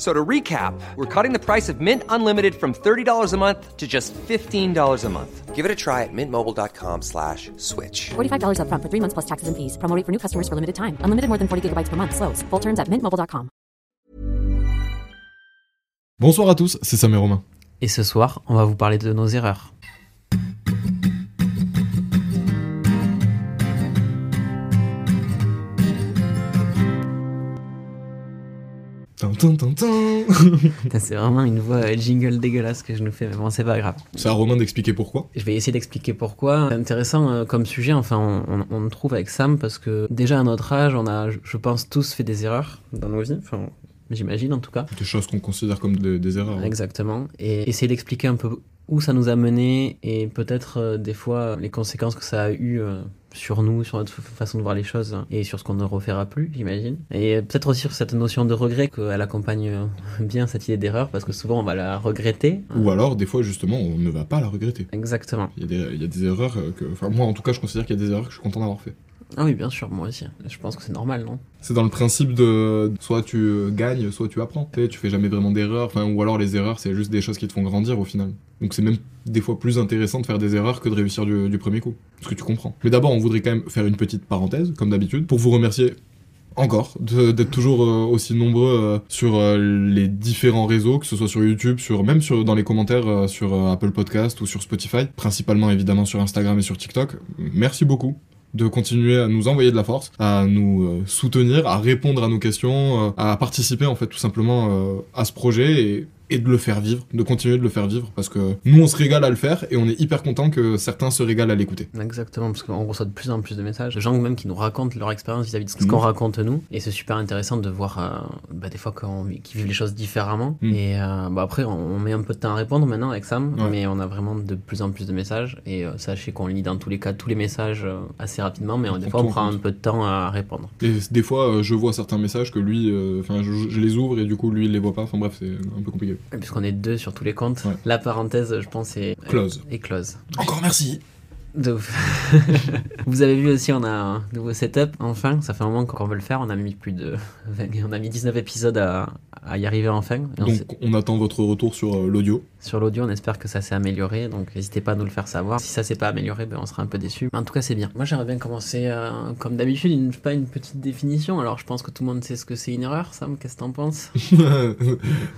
So to recap, we're cutting the price of Mint Unlimited from $30 a month to just $15 a month. Give it a try at mintmobile.com slash switch. $45 upfront for three months plus taxes and fees. Promo rate for new customers for limited time. Unlimited more than 40 gigabytes per month. Slows. Full terms at mintmobile.com. Bonsoir à tous, c'est Sam et Romain. Et ce soir, on va vous parler de nos erreurs. C'est vraiment une voix euh, jingle dégueulasse que je nous fais, mais bon, c'est pas grave. C'est à Romain d'expliquer pourquoi? Je vais essayer d'expliquer pourquoi. C'est intéressant euh, comme sujet, enfin, on, on, on le trouve avec Sam, parce que déjà à notre âge, on a, je pense, tous fait des erreurs dans nos vies, enfin, j'imagine en tout cas. Des choses qu'on considère comme de- des erreurs. hein. Exactement. Et essayer d'expliquer un peu où ça nous a mené et peut-être euh, des fois les conséquences que ça a eu euh, sur nous, sur notre façon de voir les choses et sur ce qu'on ne refera plus, j'imagine. Et peut-être aussi sur cette notion de regret qu'elle accompagne euh, bien cette idée d'erreur parce que souvent on va la regretter. Ou alors, des fois, justement, on ne va pas la regretter. Exactement. Il y, a des, il y a des erreurs euh, que. Enfin, moi, en tout cas, je considère qu'il y a des erreurs que je suis content d'avoir fait. Ah oui, bien sûr, moi aussi. Je pense que c'est normal, non? C'est dans le principe de soit tu gagnes, soit tu apprends. Tu fais jamais vraiment d'erreurs. Ou alors les erreurs, c'est juste des choses qui te font grandir au final. Donc c'est même des fois plus intéressant de faire des erreurs que de réussir du, premier coup. Parce que tu comprends. Mais d'abord, on voudrait quand même faire une petite parenthèse, comme d'habitude, pour vous remercier encore d'être toujours euh, aussi nombreux euh, sur euh, les différents réseaux, que ce soit sur YouTube, sur même sur dans les commentaires sur Apple Podcast ou sur Spotify, principalement évidemment sur Instagram et sur TikTok. Merci beaucoup de continuer à nous envoyer de la force, à nous euh, soutenir, à répondre à nos questions, euh, à participer en fait tout simplement euh, à ce projet et, et de le faire vivre, de continuer de le faire vivre parce que nous on se régale à le faire et on est hyper content que certains se régalent à l'écouter. Exactement, parce qu'on reçoit de plus en plus de messages, de gens même qui nous racontent leur expérience vis-à-vis de ce Mhm. qu'on raconte nous, et c'est super intéressant de voir euh, bah, des fois qu'ils vivent les choses différemment. Mhm. Et euh, bah, après, on, on met un peu de temps à répondre maintenant avec Sam, Ouais. mais on a vraiment de plus en plus de messages, et euh, sachez qu'on lit dans tous les cas tous les messages assez rapidement, mais euh, des On fois on prend compte. un peu de temps à répondre. Et des fois je vois certains messages que lui, enfin je, je les ouvre et du coup lui il les voit pas, enfin bref c'est un peu compliqué. Puisqu'on est deux sur tous les comptes, Ouais. la parenthèse, je pense, est Close. est close. Encore merci De. Vous avez vu aussi, on a un nouveau setup. Enfin, ça fait un moment qu'on veut le faire. On a mis plus de, 20 on a mis 19 épisodes à, à y arriver enfin. Et Donc on attend votre retour sur euh, l'audio. sur l'audio, on espère que ça s'est amélioré. Donc, n'hésitez pas à nous le faire savoir. Si ça s'est pas amélioré, ben, on sera un peu déçu. En tout cas, c'est bien. Moi, j'aimerais bien commencer, euh, comme d'habitude, une, pas une petite définition. Alors, je pense que tout le monde sait ce que c'est une erreur. Sam, qu'est-ce que t'en penses? T'es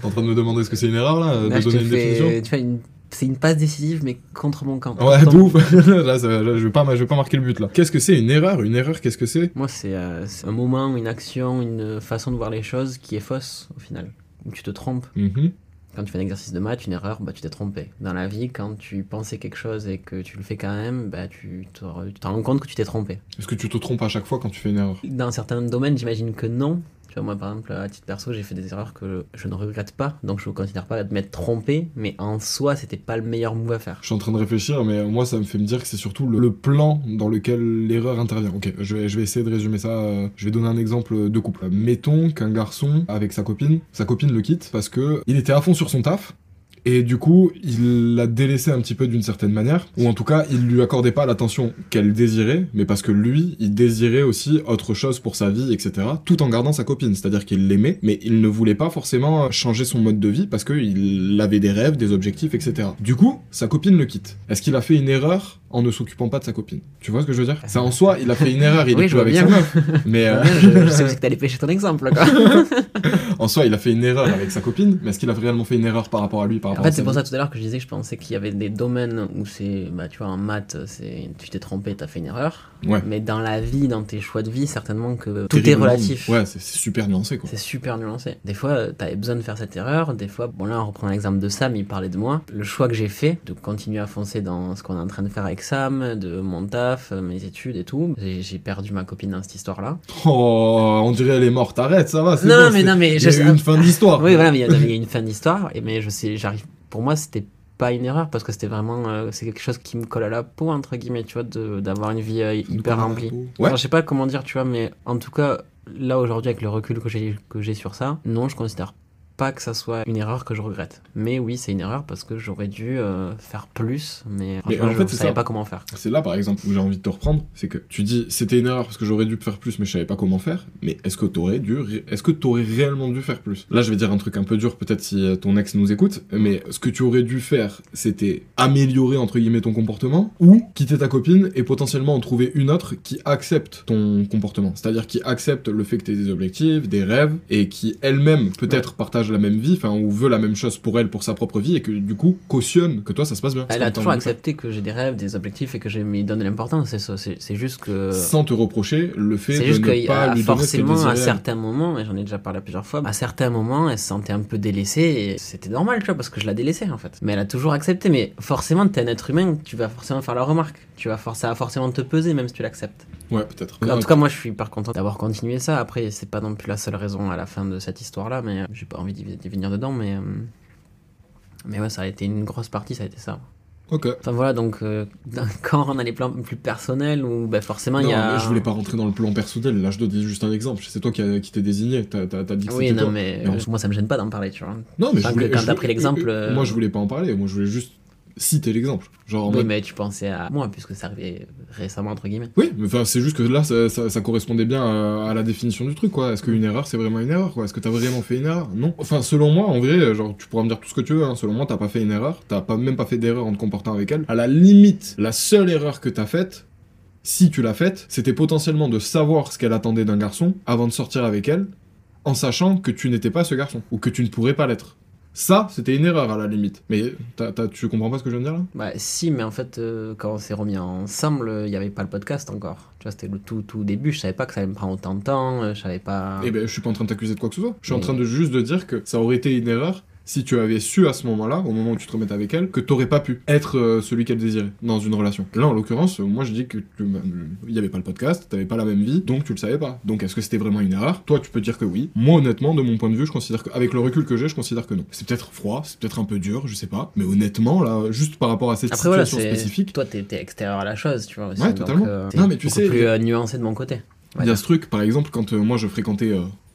en train de me demander ce que c'est une erreur là, Là, de je te donner une fais- définition? tu vois, une- c'est une passe décisive, mais contre mon camp. Ouais, de ouf. là, ça- là, je vais pas, je vais pas marquer le but là. Qu'est-ce que c'est une erreur? Une erreur, qu'est-ce que c'est? Moi, c'est euh, un moment, une action, une façon de voir les choses qui est fausse au final. Où tu te trompes. Mhm. Quand tu fais un exercice de maths, une erreur, bah, tu t'es trompé. Dans la vie, quand tu pensais quelque chose et que tu le fais quand même, bah, tu te rends compte que tu t'es trompé. Est-ce que tu te trompes à chaque fois quand tu fais une erreur? Dans certains domaines, j'imagine que non. Moi, par exemple, à titre perso, j'ai fait des erreurs que je ne regrette pas. Donc, je ne considère pas de m'être trompé. Mais en soi, c'était pas le meilleur move à faire. Je suis en train de réfléchir, mais moi ça me fait me dire que c'est surtout le, le plan dans lequel l'erreur intervient. Ok, je vais, je vais essayer de résumer ça. euh, Je vais donner un exemple de couple. Mettons qu'un garçon avec sa copine, sa copine le quitte parce que il était à fond sur son taf. Et du coup, il l'a délaissé un petit peu d'une certaine manière, ou en tout cas, il lui accordait pas l'attention qu'elle désirait, mais parce que lui, il désirait aussi autre chose pour sa vie, etc., tout en gardant sa copine. C'est-à-dire qu'il l'aimait, mais il ne voulait pas forcément changer son mode de vie parce qu'il avait des rêves, des objectifs, etc. Du coup, sa copine le quitte. Est-ce qu'il a fait une erreur en ne s'occupant pas de sa copine? Tu vois ce que je veux dire? Ça en soi, il a fait une erreur, il Oui, est plus avec bien. sa meuf. Mais euh, je, je sais aussi que t'allais pêcher ton exemple, quoi. en soi, il a fait une erreur avec sa copine, mais est-ce qu'il a réellement fait une erreur par rapport à lui, par En fait, c'est pour ça tout à l'heure que je disais que je pensais qu'il y avait des domaines où c'est, bah, tu vois, en maths, c'est, tu t'es trompé, t'as fait une erreur. Ouais. Mais dans la vie, dans tes choix de vie, certainement que tout est relatif. Ouais, c'est super nuancé quoi. C'est super nuancé. Des fois, euh, t'avais besoin de faire cette erreur. Des fois, bon là, on reprend l'exemple de Sam, il parlait de moi. Le choix que j'ai fait de continuer à foncer dans ce qu'on est en train de faire avec Sam, de mon taf, euh, mes études et tout. J'ai perdu ma copine dans cette histoire-là. Oh, on dirait elle est morte, arrête, ça va, Non, bon, mais non, mais il y a je- eu une fin d'histoire. Oui, voilà, mais il y a- il y, a une fin d'histoire. Et mais je sais, j'arrive. Pour moi, c'était pas une erreur parce que c'était vraiment, euh, c'est quelque chose qui me colle à la peau entre guillemets, tu vois, d'avoir une vie euh, hyper remplie. Ouais. Je sais pas comment dire, tu vois, mais en tout cas, là aujourd'hui, avec le recul que j'ai que j'ai sur ça, non, je considère pas que ça soit une erreur que je regrette. Mais oui, c'est une erreur parce que j'aurais dû euh, faire plus, mais, en fait, je savais ça. pas comment faire. C'est là, par exemple, où j'ai envie de te reprendre, c'est que tu dis c'était une erreur parce que j'aurais dû faire plus, mais je savais pas comment faire. Mais est-ce que t'aurais dû, ré- est-ce que t'aurais réellement dû faire plus? Là, je vais dire un truc un peu dur, peut-être si euh, ton ex nous écoute, mais ce que tu aurais dû faire, c'était améliorer entre guillemets ton comportement ou quitter ta copine et potentiellement en trouver une autre qui accepte ton comportement. C'est-à-dire qui accepte le fait que t'aies des objectifs, des rêves et qui elle-même peut-être partage la même vie, enfin ou veut la même chose pour elle, pour sa propre vie et que du coup cautionne que toi ça se passe bien. Elle a toujours accepté que j'ai des rêves, des objectifs et que je m'y donne de l'importance. C'est ça. C'est juste que. sans te reprocher le fait C'est de juste ne qu'il y pas a lui donner ce qu'elle forcément à certains moments, et j'en ai déjà parlé plusieurs fois, à certains moments, elle se sentait un peu délaissée et c'était normal, tu vois, parce que je la délaissais en fait. Mais elle a toujours accepté. Mais forcément, t'es un être humain, tu vas forcément faire la remarque. Tu vas for- ça va forcément te peser, même si tu l'acceptes. Ouais, peut-être. En tout cas, moi, je suis hyper content d'avoir continué ça. Après, c'est pas non plus la seule raison à la fin de cette histoire-là, mais j'ai pas envie d'y d'y venir dedans, mais. euh, Mais ouais, ça a été une grosse partie, ça a été ça. Ok. Enfin voilà, donc euh, quand on a les plans plus personnels, où ben, forcément il y a. mais je voulais pas rentrer dans le plan personnel. Là, je dois dire juste un exemple. C'est toi qui, a- qui t'es désigné. T'as t'as- t'as dit que Oui, c'était non, toi. mais Mais on- euh, moi ça me gêne pas d'en parler, tu vois. Non, mais je voulais. quand je- t'as pris l'exemple, euh, Moi, je voulais pas en parler. Moi, je voulais juste citer l'exemple. Genre en Oui, mode- mais tu pensais à moi, puisque ça arrivait récemment, entre guillemets. Oui, mais c'est juste que là, ça, ça- ça correspondait bien à, à la définition du truc, quoi. Est-ce qu'une erreur, c'est vraiment une erreur, quoi? Est-ce que t'as vraiment fait une erreur? Non. Enfin, selon moi, en vrai, genre, tu pourras me dire tout ce que tu veux, hein. Selon moi, t'as pas fait une erreur. T'as pas, même pas fait d'erreur en te comportant avec elle. À la limite, la seule erreur que t'as faite, si tu l'as faite, c'était potentiellement de savoir ce qu'elle attendait d'un garçon avant de sortir avec elle, en sachant que tu n'étais pas ce garçon, ou que tu ne pourrais pas l'être. Ça, c'était une erreur à la limite. Mais t'as- tu comprends pas ce que je viens de dire là? Bah, si, mais en fait, euh, quand on s'est remis ensemble, il n'y avait pas le podcast encore. Tu vois, c'était le tout, tout début. Je savais pas que ça allait me prendre autant de temps. euh, Je savais pas. Eh ben, je suis pas en train de t'accuser de quoi que ce soit. Je suis en train de juste de dire que ça aurait été une erreur si tu avais su à ce moment-là, au moment où tu te remettais avec elle, que t'aurais pas pu être euh, celui qu'elle désirait dans une relation. Là, en l'occurrence, euh, moi je dis que euh, il y avait pas le podcast, t'avais pas la même vie, donc tu le savais pas. Donc est-ce que c'était vraiment une erreur? Toi, tu peux dire que oui. Moi, honnêtement, de mon point de vue, je considère que, avec le recul que j'ai, je considère que non. C'est peut-être froid, c'est peut-être un peu dur, je sais pas. Mais honnêtement, là, juste par rapport à cette Après, voilà, situation c'est. spécifique, Toi, t'es extérieur à la chose, tu vois. Aussi, Ouais, donc, totalement. euh, Non, mais tu sais, plus euh, nuancé de mon côté. Il y a ce truc, par exemple, quand euh, moi je fréquentais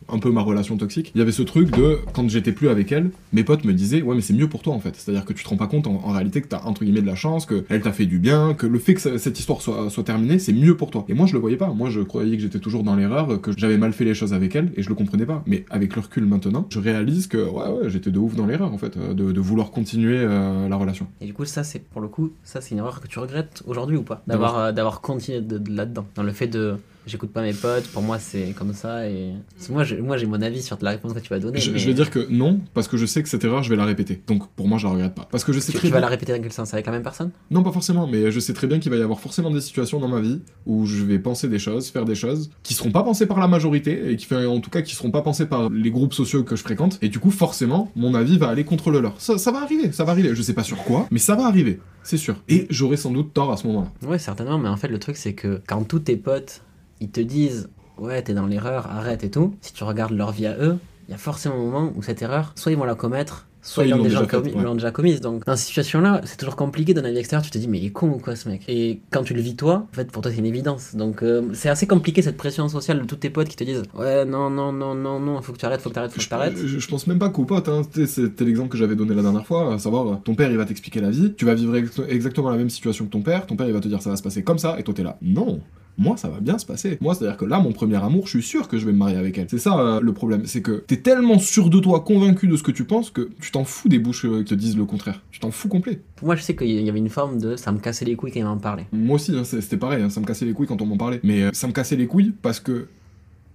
un peu ma relation toxique, il y avait ce truc de quand j'étais plus avec elle, mes potes me disaient ouais mais c'est mieux pour toi en fait. C'est-à-dire que tu te rends pas compte en, en réalité que t'as entre guillemets de la chance, que elle t'a fait du bien, que le fait que ça- cette histoire soit, soit terminée, c'est mieux pour toi. Et moi je le voyais pas. Moi je croyais que j'étais toujours dans l'erreur, que j'avais mal fait les choses avec elle et je le comprenais pas. Mais avec le recul maintenant, je réalise que ouais ouais j'étais de ouf dans l'erreur en fait, euh, de, de vouloir continuer euh, la relation. Et du coup, ça, c'est pour le coup, ça, c'est une erreur que tu regrettes aujourd'hui ou pas D'avoir euh, d'avoir continué de, de là-dedans. Dans le fait de. J'écoute pas mes potes, pour moi, c'est comme ça. Et. Moi, j'ai- moi, j'ai mon avis sur la réponse que tu vas donner. Je, mais je vais dire que non, parce que je sais que cette erreur je vais la répéter. Donc pour moi je la regrette pas. Parce que je sais Tu, très tu vas bien- la répéter dans quel sens Avec la même personne? Non, pas forcément, mais je sais très bien qu'il va y avoir forcément des situations dans ma vie où je vais penser des choses, faire des choses qui seront pas pensées par la majorité et qui, en tout cas, qui seront pas pensées par les groupes sociaux que je fréquente. Et du coup, forcément, mon avis va aller contre le leur. Ça, ça va arriver, ça va arriver. Je sais pas sur quoi, mais ça va arriver, c'est sûr. Et j'aurai sans doute tort à ce moment-là. Ouais, certainement, mais en fait, le truc, c'est que quand tous tes potes, ils te disent Ouais, t'es dans l'erreur, arrête et tout, si tu regardes leur vie à eux, il y a forcément un moment où cette erreur, soit ils vont la commettre, soit ils ils l'ont déjà, commis, ouais. commise. Donc dans ces situations-là, c'est toujours compliqué d'un avis extérieur. Tu te dis mais il est con ou quoi ce mec? Et quand tu le vis toi, en fait pour toi c'est une évidence. Donc euh, c'est assez compliqué cette pression sociale de tous tes potes qui te disent ouais non non non non non faut que tu arrêtes, faut que tu arrêtes, faut que tu arrêtes. je- je pense même pas qu'aux potes, hein. C'était l'exemple que j'avais donné la dernière fois, à savoir, ton père il va t'expliquer la vie, tu vas vivre ex- exactement la même situation que ton père, ton père il va te dire ça va se passer comme ça, et toi t'es là. Non moi, ça va bien se passer. Moi, c'est-à-dire que là, mon premier amour, je suis sûr que je vais me marier avec elle. C'est ça euh, le problème. C'est que t'es tellement sûr de toi, convaincu de ce que tu penses, que tu t'en fous des bouches euh, qui te disent le contraire. Tu t'en fous complet. Pour moi je sais qu'il y avait une forme de ça me cassait les couilles quand il m'en parlait. Moi aussi, hein, c'était pareil, hein, ça me cassait les couilles quand on m'en parlait. Mais euh, ça me cassait les couilles parce que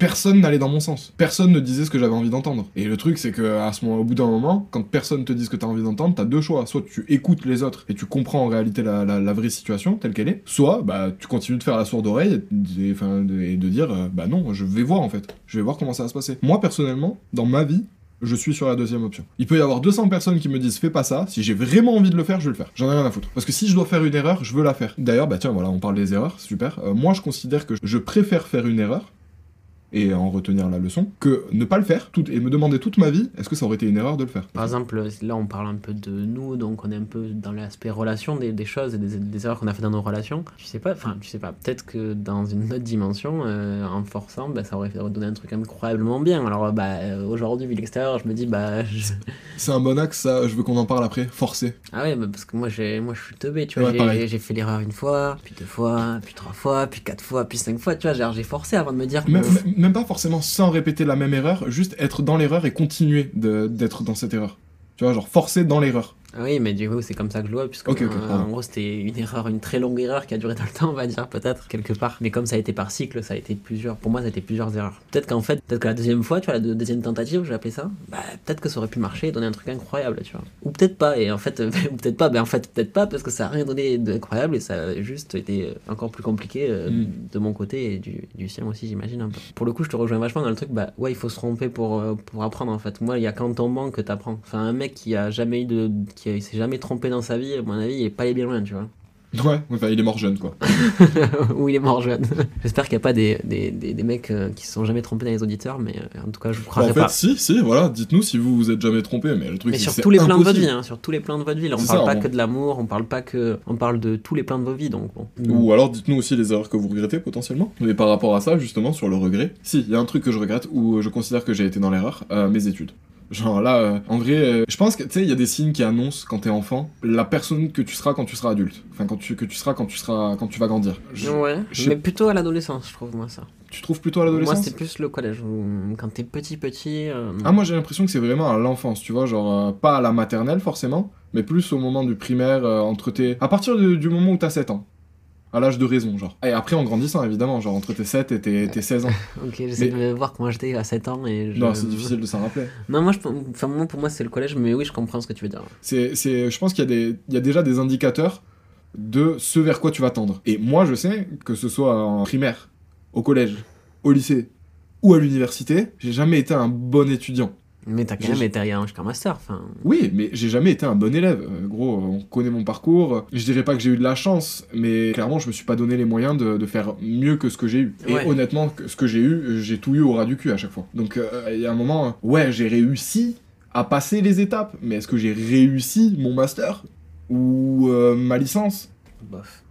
personne n'allait dans mon sens. Personne ne disait ce que j'avais envie d'entendre. Et le truc, c'est que ce moment, au bout d'un moment, quand personne te dit ce que t'as envie d'entendre, t'as deux choix. Soit tu écoutes les autres et tu comprends en réalité la, vraie situation telle qu'elle est. Soit, bah, tu continues de faire la sourde oreille et de dire, euh, bah non, je vais voir en fait. Je vais voir comment ça va se passer. Moi, personnellement, dans ma vie, je suis sur la deuxième option. Il peut y avoir 200 personnes qui me disent fais pas ça, si j'ai vraiment envie de le faire, je vais le faire. J'en ai rien à foutre. Parce que si je dois faire une erreur, je veux la faire. D'ailleurs, bah tiens, voilà, on parle des erreurs, super. Euh, moi, je considère que je préfère faire une erreur et en retenir la leçon que ne pas le faire tout, et me demander toute ma vie est-ce que ça aurait été une erreur de le faire? Par exemple, là on parle un peu de nous, donc on est un peu dans l'aspect relation des, des choses et des, des erreurs qu'on a fait dans nos relations. Tu sais pas, enfin tu sais pas, peut-être que dans une autre dimension, euh, en forçant, bah, ça aurait fait donner un truc incroyablement bien. Alors bah aujourd'hui vu l'extérieur, je me dis bah je- C'est un bon axe, ça, je veux qu'on en parle après, forcé. ah ouais bah, parce que moi moi je suis teubé, tu vois, Ouais, j'ai- fait l'erreur une fois, puis deux fois, puis trois fois, puis quatre fois, puis cinq fois, tu vois, j'ai forcé avant de me dire Même, même- pas forcément sans répéter la même erreur, juste être dans l'erreur et continuer d'être dans cette erreur. Tu vois, genre forcer dans l'erreur. Ah Oui, mais du coup, c'est comme ça que je le vois, puisque euh, en gros, c'était une erreur, une très longue erreur qui a duré dans le temps, on va dire, peut-être, quelque part. Mais comme ça a été par cycle, ça a été plusieurs, pour moi, ça a été plusieurs erreurs. Peut-être qu'en fait, peut-être que la deuxième fois, tu vois, la deux- deuxième tentative, je vais appeler ça, bah, peut-être que ça aurait pu marcher et donner un truc incroyable, tu vois. Ou peut-être pas, et en fait, euh, ou peut-être pas, mais en fait, peut-être pas, parce que ça a rien donné d'incroyable et ça a juste été euh, encore plus compliqué euh, Mm. de mon côté et du, du sien aussi, j'imagine un peu. Pour le coup, je te rejoins vachement dans le truc, bah, ouais, il faut se tromper pour, pour apprendre, en fait. Moi, il y a qu'en tombant que t'apprends. Enfin, un mec qui a jamais eu de, qui a- s'est jamais trompé dans sa vie, à mon avis, il est pas allé bien loin, tu vois. Ouais, enfin, il est mort jeune, quoi. Ou il est mort jeune. J'espère qu'il n'y a pas des, des, des, des mecs euh, qui se sont jamais trompés dans les auditeurs, mais euh, en tout cas, je vous Bah, croirais en fait, pas. si, si, voilà, dites-nous si vous vous êtes jamais trompé, mais le truc Mais c'est sur tous les plans de votre vie, hein, sur tous les plans de votre vie. Là, on parle ça, pas que de l'amour, on parle pas que, on parle de tous les plans de vos vies, donc bon. Ou alors dites-nous aussi les erreurs que vous regrettez potentiellement. Et par rapport à ça, justement, sur le regret, si, il y a un truc que je regrette où je considère que j'ai été dans l'erreur, euh, mes études. Genre là, euh, en vrai, euh, je pense que tu sais, il y a des signes qui annoncent quand t'es enfant la personne que tu seras quand tu seras adulte. Enfin, quand tu, que tu seras quand tu seras quand tu vas grandir. Je- Ouais, je- mais plutôt à l'adolescence, je trouve, moi, ça. Tu trouves plutôt à Moi, l'adolescence c'était plus le collège, où, quand t'es petit, petit. euh, Ah, moi j'ai l'impression que c'est vraiment à l'enfance, tu vois, genre euh, pas à la maternelle forcément, mais plus au moment du primaire, euh, entre tes. À partir de- du moment où t'as 7 ans. À l'âge de raison, genre. Et après en grandissant, évidemment, genre entre tes 7 et tes, tes 16 ans. Ok, j'essaie Mais- de voir comment j'étais à 7 ans et je... Non, c'est difficile de s'en rappeler. Non, moi, je, enfin, moi, pour moi, c'est le collège, mais oui, je comprends ce que tu veux dire. C'est, c'est, je pense qu'il y, a des- il y a déjà des indicateurs de ce vers quoi tu vas tendre. Et moi, je sais que ce soit en primaire, au collège, au lycée ou à l'université, j'ai jamais été un bon étudiant. Mais t'as quand même été jusqu'à master, enfin. Oui, mais j'ai jamais été un bon élève. Euh, gros, on connaît mon parcours. Je dirais pas que j'ai eu de la chance, mais clairement, je me suis pas donné les moyens de, de faire mieux que ce que j'ai eu. Ouais. Et honnêtement, ce que j'ai eu, j'ai tout eu au ras du cul à chaque fois. Donc, euh, il y a un moment, euh, ouais, j'ai réussi à passer les étapes, mais est-ce que j'ai réussi mon master ou euh, ma licence? Bof.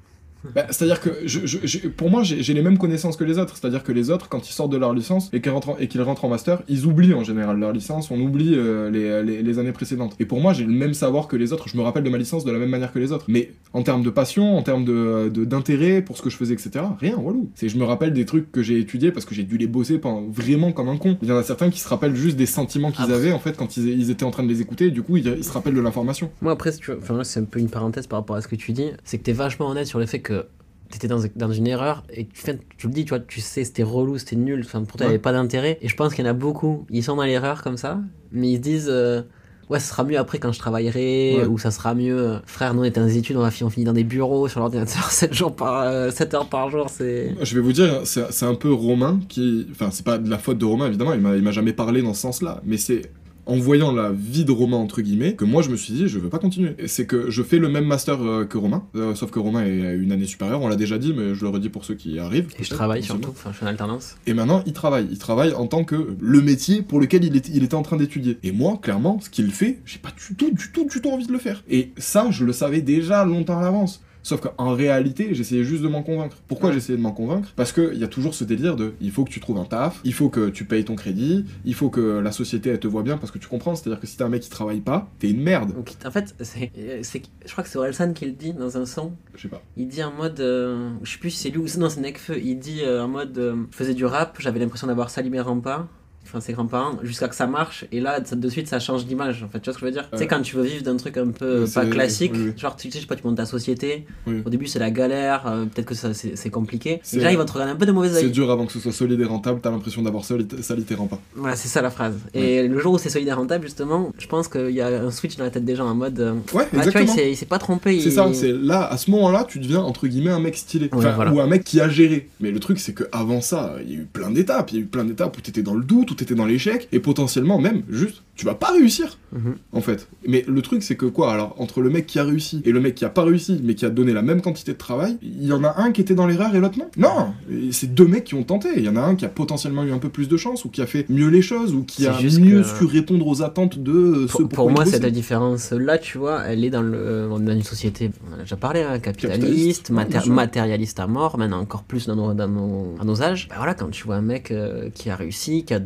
Bah, C'est-à-dire que je, je- je- pour moi, j'ai les mêmes connaissances que les autres. C'est-à-dire que les autres, quand ils sortent de leur licence et qu'ils rentrent, en- rentrent master, ils oublient en général leur licence, on oublie euh, les, les- les années précédentes. Et pour moi, j'ai le même savoir que les autres. Je me rappelle de ma licence de la même manière que les autres. Mais en termes de passion, en termes de- de- d'intérêt pour ce que je faisais, etc., rien, walou. C'est je me rappelle des trucs que j'ai étudiés parce que j'ai dû les bosser pendant, vraiment comme un con. Il y en a certains qui se rappellent juste des sentiments qu'ils Après- avaient en fait quand ils, ils étaient en train de les écouter. Et du coup, ils, ils se rappellent de l'information. Moi, après, si tu veux- enfin, là, c'est un peu une parenthèse par rapport à ce que tu dis, c'est que t'es vachement honnête sur le fait que t'étais dans, dans une erreur et tu, tu le dis, tu vois, tu sais, c'était relou, c'était nul, enfin, pour toi, il Ouais. avait pas d'intérêt. Et je pense qu'il y en a beaucoup, ils sont dans l'erreur comme ça, mais ils se disent. euh, Ouais, ça sera mieux après quand je travaillerai, Ouais. ou ça sera mieux. euh, Frère, nous on était dans des études, on a fini, on finit dans des bureaux sur l'ordinateur 7 jours par euh, 7 heures par jour, c'est. Je vais vous dire, c'est un peu Romain qui. Enfin, c'est pas de la faute de Romain, évidemment, il m'a il m'a jamais parlé dans ce sens-là, mais c'est en voyant la vie de Romain entre guillemets que moi je me suis dit je veux pas continuer. C'est que je fais le même master euh, que Romain, euh, sauf que Romain est une année supérieure, on l'a déjà dit mais je le redis pour ceux qui arrivent. Et je travaille surtout, enfin, je suis en alternance. Et maintenant, il travaille. Il travaille en tant que le métier pour lequel il, est- il était en train d'étudier. Et moi, clairement, ce qu'il fait, j'ai pas du tout, du tout, du tout envie de le faire. Et ça, je le savais déjà longtemps à l'avance. Sauf qu'en réalité, j'essayais juste de m'en convaincre. Pourquoi Ouais. j'essayais de m'en convaincre? Parce qu'il y a toujours ce délire de il faut que tu trouves un taf, il faut que tu payes ton crédit, il faut que la société elle te voit bien parce que tu comprends. C'est-à-dire que si t'es un mec qui travaille pas, t'es une merde. Donc, en fait, c'est, euh, c'est- je crois que c'est Orelsan qui le dit dans un son. Je sais pas. Il dit en mode. euh, je sais plus si c'est lui ou non, c'est Nekfeu. Il dit euh, en mode. euh, je faisais du rap, j'avais l'impression d'avoir sali mes grands-parents. Enfin, ses grands-parents, jusqu'à que ça marche, et là, ça- de suite, ça change d'image. En fait, tu vois ce que je veux dire? Tu sais, Ouais. quand tu veux vivre d'un truc un peu Ouais, pas c'est- classique, oui, oui. genre, tu sais, je sais pas, tu montes ta société, Oui. au début, c'est la galère, euh, peut-être que ça, c'est, c'est compliqué. C'est- Et là, ils vont te regarder un peu de mauvais C'est oeil. dur avant que ce soit solide et rentable, t'as l'impression d'avoir sali sali tes remparts. Voilà, c'est ça la phrase. Et le jour où c'est solidaire rentable, justement, je pense qu'il y a un switch dans la tête des gens en mode. euh, Ouais, ah, tu vois, il exactement. s'est, il pas trompé. C'est il- ça, c'est là, à ce moment-là, tu deviens entre guillemets un mec stylé. Ouais, voilà. Ou un mec qui a géré. Mais le truc, c'est que avant ça, il y a eu plein d'étapes. Il y a eu plein d'étapes où t'étais dans le doute, où t'étais dans l'échec, et potentiellement même, juste, tu vas pas réussir, Mhm. en fait. Mais le truc, c'est que quoi Alors, entre le mec qui a réussi et le mec qui a pas réussi, mais qui a donné la même quantité de travail, il y en a un qui était dans l'erreur et l'autre non. Non C'est deux mecs qui ont tenté. Il y en a un qui a potentiellement eu un peu plus de chance, ou qui a fait mieux les choses, ou qui a mieux que- su répondre aux attentes de euh, Pour, ceux pour pourquoi moi, cette différence-là, tu vois, elle est dans, le, est dans une société, on en a déjà parlé, hein, capitaliste, maté- matérialiste à mort, maintenant encore plus dans nos, dans nos, à nos âges. Bah voilà, quand tu vois un mec euh, qui a réussi, qui a de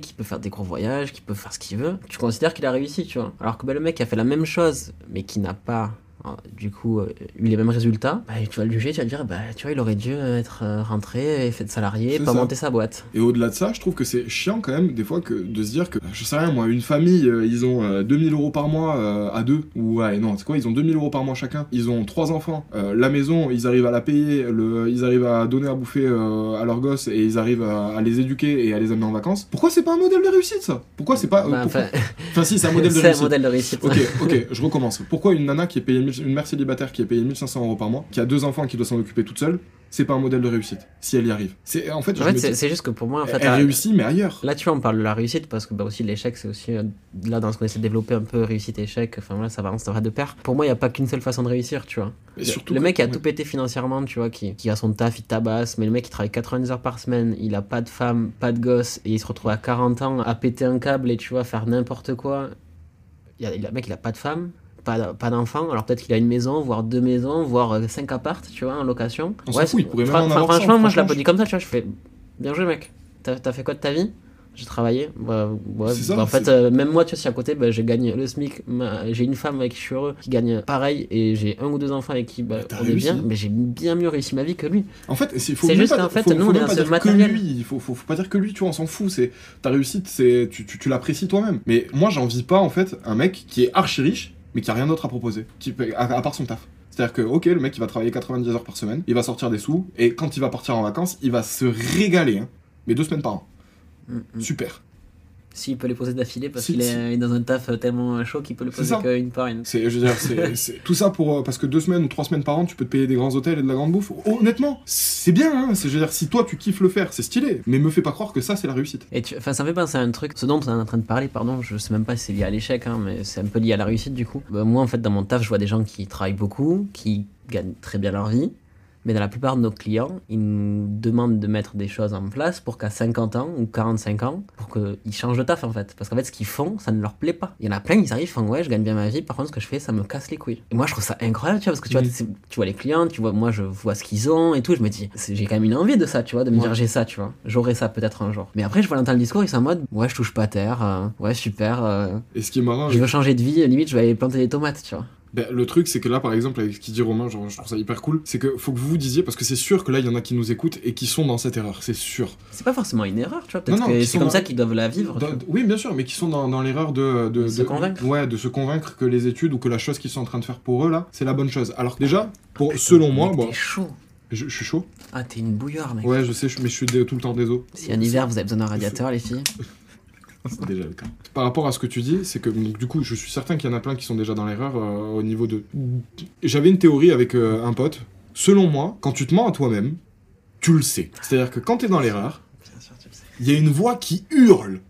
qui peut faire des gros voyages, qui peut faire ce qu'il veut, tu considères qu'il a réussi, tu vois. Alors que bah, le mec a fait la même chose, mais qui n'a pas. Euh, Du coup, euh, eu les mêmes résultats, bah, tu vas le juger, tu vas te dire, bah, tu vois, il aurait dû être euh, rentré et fait de salarié, pas ça. monter sa boîte. Et au-delà de ça, je trouve que c'est chiant quand même des fois que de se dire que, je sais rien moi, une famille, euh, ils ont euh, 2000 euros par mois euh, à deux, ou ouais, non, c'est quoi, ils ont 2000 euros par mois chacun, ils ont trois enfants, euh, la maison, ils arrivent à la payer, le, ils arrivent à donner à bouffer euh, à leurs gosses et ils arrivent à, à les éduquer et à les amener en vacances. Pourquoi c'est pas un modèle de réussite ça? Pourquoi c'est pas. euh, Bah, pourquoi- enfin, si, c'est un modèle de c'est un réussite. modèle de réussite. Ok, ok, je recommence. Pourquoi une nana qui est payée, mille- une mère célibataire qui est payée 1500 euros par mois, qui a deux enfants qui doit s'en occuper toute seule, c'est pas un modèle de réussite, si elle y arrive. C'est, en fait, En fait, me c'est juste que pour moi, en fait, elle réussit, mais ailleurs. Là, tu vois, on parle de la réussite parce que bah, aussi l'échec, c'est aussi euh, là dans ce qu'on essaie de développer un peu réussite-échec. Enfin voilà, ça va, ça va de pair. Pour moi, il n'y a pas qu'une seule façon de réussir, tu vois. Et Le- surtout le que- mec qui a ouais. tout pété financièrement, tu vois, qui, qui a son taf, il tabasse, mais le mec qui travaille 90 heures par semaine, il a pas de femme, pas de gosse, et il se retrouve à 40 ans à péter un câble et tu vois, faire n'importe quoi. Il y il a- le mec, il a pas de femme, pas, pas d'enfant, alors peut-être qu'il a une maison, voire deux maisons, voire euh, cinq appartes, tu vois, en location. On s'en fout, il pourrait même en avoir Franchement, moi je franchement, l'applaudis comme ça, tu vois, je fais bien joué, mec. T'as fait quoi de ta vie? J'ai travaillé. Bah, ouais, ça, bah, en fait, euh, même moi, tu vois, si à côté, bah, je gagne le SMIC. ma- J'ai une femme avec qui je suis heureux qui gagne pareil et j'ai un ou deux enfants avec qui bah, T'as on est bien, mais j'ai bien mieux réussi ma vie que lui. En fait, c'est juste pas- qu'en fait, faut- nous, faut on est même dans pas ce dire matériel. que lui, il faut, faut, faut pas dire que lui, tu vois, on s'en fout, c'est ta réussite, c'est tu, tu, tu l'apprécies toi-même. Mais moi, j'en vis pas en fait un mec qui est archi riche, mais qui a rien d'autre à proposer, qui peut- à, à part son taf. C'est-à-dire que, ok, le mec il va travailler 90 heures par semaine, il va sortir des sous, et quand il va partir en vacances, il va se régaler, hein, mais deux semaines par an. Mm, mm. Super. S'il peut les poser d'affilée parce Si- qu'il si. est dans un taf tellement chaud qu'il peut les poser qu'une par une. C'est, je veux dire, c'est, c'est- tout ça pour euh, parce que deux semaines ou trois semaines par an, tu peux te payer des grands hôtels et de la grande bouffe. Honnêtement, c'est bien. Hein, je veux dire, si toi tu kiffes le faire, c'est stylé. Mais me fais pas croire que ça c'est la réussite. Et tu, enfin, ça me fait penser à un truc, ce dont on est en train de parler, pardon, je sais même pas si c'est lié à l'échec, hein, mais c'est un peu lié à la réussite du coup. Bah, moi, en fait, dans mon taf, je vois des gens qui travaillent beaucoup, qui gagnent très bien leur vie, mais dans la plupart de nos clients, ils nous demandent de mettre des choses en place pour qu'à 50 ans ou 45 ans, pour qu'ils changent de taf en fait. Parce qu'en fait, ce qu'ils font, ça ne leur plaît pas. Il y en a plein, ils arrivent, ils font ouais, je gagne bien ma vie, par contre, ce que je fais, ça me casse les couilles. Et moi, je trouve ça incroyable, tu vois, parce que tu vois, Oui. tu vois les clients, tu vois, moi, je vois ce qu'ils ont et tout, je me dis, j'ai quand même une envie de ça, tu vois, de me Ouais. dire j'ai ça, tu vois. J'aurai ça peut-être un jour. Mais après, je vois l'entendre le discours, ils sont en mode, ouais, je touche pas à terre, euh, ouais, super, euh, Et ce qui est marrant, je veux changer de vie, limite, je vais aller planter des tomates, tu vois. Ben, le truc, c'est que là, par exemple, avec ce qu'il dit Romain, genre, je trouve ça hyper cool, c'est que faut que vous vous disiez, parce que c'est sûr que là, il y en a qui nous écoutent et qui sont dans cette erreur, c'est sûr. C'est pas forcément une erreur, tu vois, peut-être que c'est comme dans- ça qu'ils doivent la vivre. Dans- oui, bien sûr, mais qui sont dans, dans l'erreur de, de, De se convaincre. Ouais, de se convaincre que les études ou que la chose qu'ils sont en train de faire pour eux, là, c'est la bonne chose. Alors que déjà, pour, selon moi, bon, chaud. je, je suis chaud. Ah, t'es une bouillarde, mec. Ouais, je sais, mais je suis tout le temps désolé. Si en hiver vous avez besoin d'un radiateur, les filles. C'est déjà le cas. Par rapport à ce que tu dis, c'est que donc, du coup, je suis certain qu'il y en a plein qui sont déjà dans l'erreur euh, au niveau de. J'avais une théorie avec euh, un pote. Selon moi, quand tu te mens à toi-même, tu le sais. C'est-à-dire que quand t'es dans l'erreur, il y a une voix qui hurle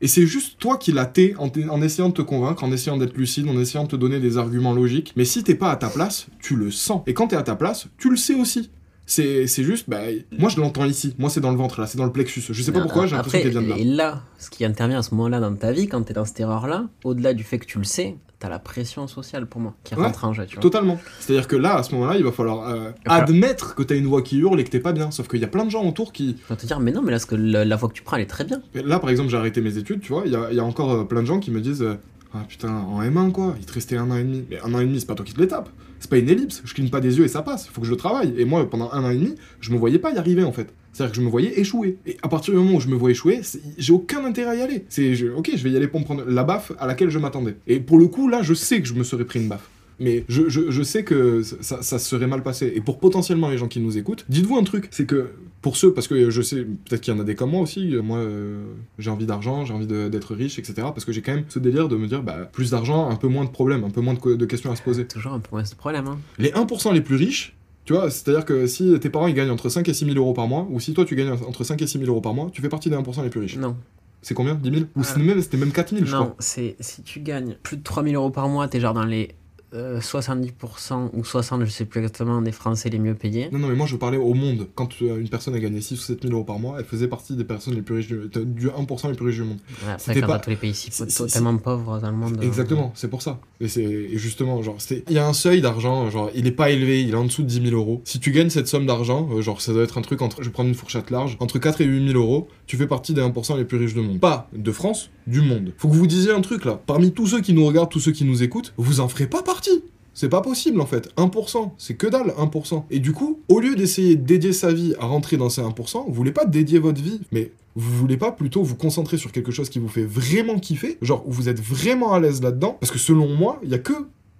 Et c'est juste toi qui l'as t'es en, en essayant de te convaincre, en essayant d'être lucide, en essayant de te donner des arguments logiques. Mais si t'es pas à ta place, tu le sens. Et quand t'es à ta place, tu le sais aussi. C'est juste, bah, moi je l'entends ici. Moi c'est dans le ventre là, c'est dans le plexus. Je sais pas pourquoi, j'ai l'impression qu'elle vient de là. Et là, ce qui intervient à ce moment-là dans ta vie, quand t'es dans cette erreur-là, au-delà du fait que tu le sais, t'as la pression sociale pour moi qui Ouais, rentre en jeu, tu vois. Totalement. C'est-à-dire que là, à ce moment-là, il va falloir euh, admettre que t'as une voix qui hurle et que t'es pas bien. Sauf qu'il y a plein de gens autour qui. Je vais te dire, mais non, mais là, ce que la, la voie que tu prends, elle est très bien. Là, par exemple, j'ai arrêté mes études, tu vois. Il y a, il y a encore euh, plein de gens qui me disent euh, Ah putain, en M1 quoi, il te restait un an et demi. Mais un an et demi, c'est pas toi qui te l'étape. C'est pas une ellipse. Je cligne pas des yeux et ça passe. Faut que je le travaille. Et moi, pendant un an et demi, je me voyais pas y arriver en fait. C'est-à-dire que je me voyais échouer. Et à partir du moment où je me vois échouer, j'ai aucun intérêt à y aller. C'est ok, je vais y aller pour me prendre la baffe à laquelle je m'attendais. Et pour le coup, là, je sais que je me serais pris une baffe. Mais je, je, je sais que ça, ça se serait mal passé. Et pour potentiellement les gens qui nous écoutent, dites-vous un truc, c'est que pour ceux, parce que je sais, peut-être qu'il y en a des comme moi aussi, moi euh, j'ai envie d'argent, j'ai envie de- d'être riche, etc. Parce que j'ai quand même ce délire de me dire, bah, plus d'argent, un peu moins de problèmes, un peu moins de, de questions à se poser. Toujours un peu moins ce problème, hein. Les 1% les plus riches, tu vois, c'est-à-dire que si tes parents ils gagnent entre 5 et 6 000 euros par mois, ou si toi tu gagnes entre 5 et 6 000 euros par mois, tu fais partie des 1% les plus riches. Non. C'est combien? 10 000 Ou Ah. c'était même, même 4 000, je Non, crois. c'est si tu gagnes plus de 3000 euros par mois, t'es genre dans les euh, 70% ou 60, je sais plus exactement, des Français les mieux payés. Non, non, mais moi je parlais au monde. Quand euh, une personne a gagné 6 ou 7 000 euros par mois, elle faisait partie des personnes les plus riches du, du 1% les plus riches du monde. Ouais, après, quand pas- tous les pays si, tellement pauvres dans le monde. euh, Exactement, c'est pour ça. Et c'est justement, genre, il y a un seuil d'argent, genre, il est pas élevé, il est en dessous de 10 000 euros. Si tu gagnes cette somme d'argent, euh, genre, ça doit être un truc entre, je vais prendre une fourchette large, entre 4 et 8 000 euros, tu fais partie des 1% les plus riches du monde. Pas de France, du monde. Faut que vous disiez un truc là. Parmi tous ceux qui nous regardent, tous ceux qui nous écoutent, vous en ferez pas partie. C'est pas possible en fait. 1%, c'est que dalle, 1%. Et du coup, au lieu d'essayer de dédier sa vie à rentrer dans ces 1%, vous voulez pas dédier votre vie, mais vous voulez pas plutôt vous concentrer sur quelque chose qui vous fait vraiment kiffer, genre où vous êtes vraiment à l'aise là-dedans, parce que selon moi, il y a que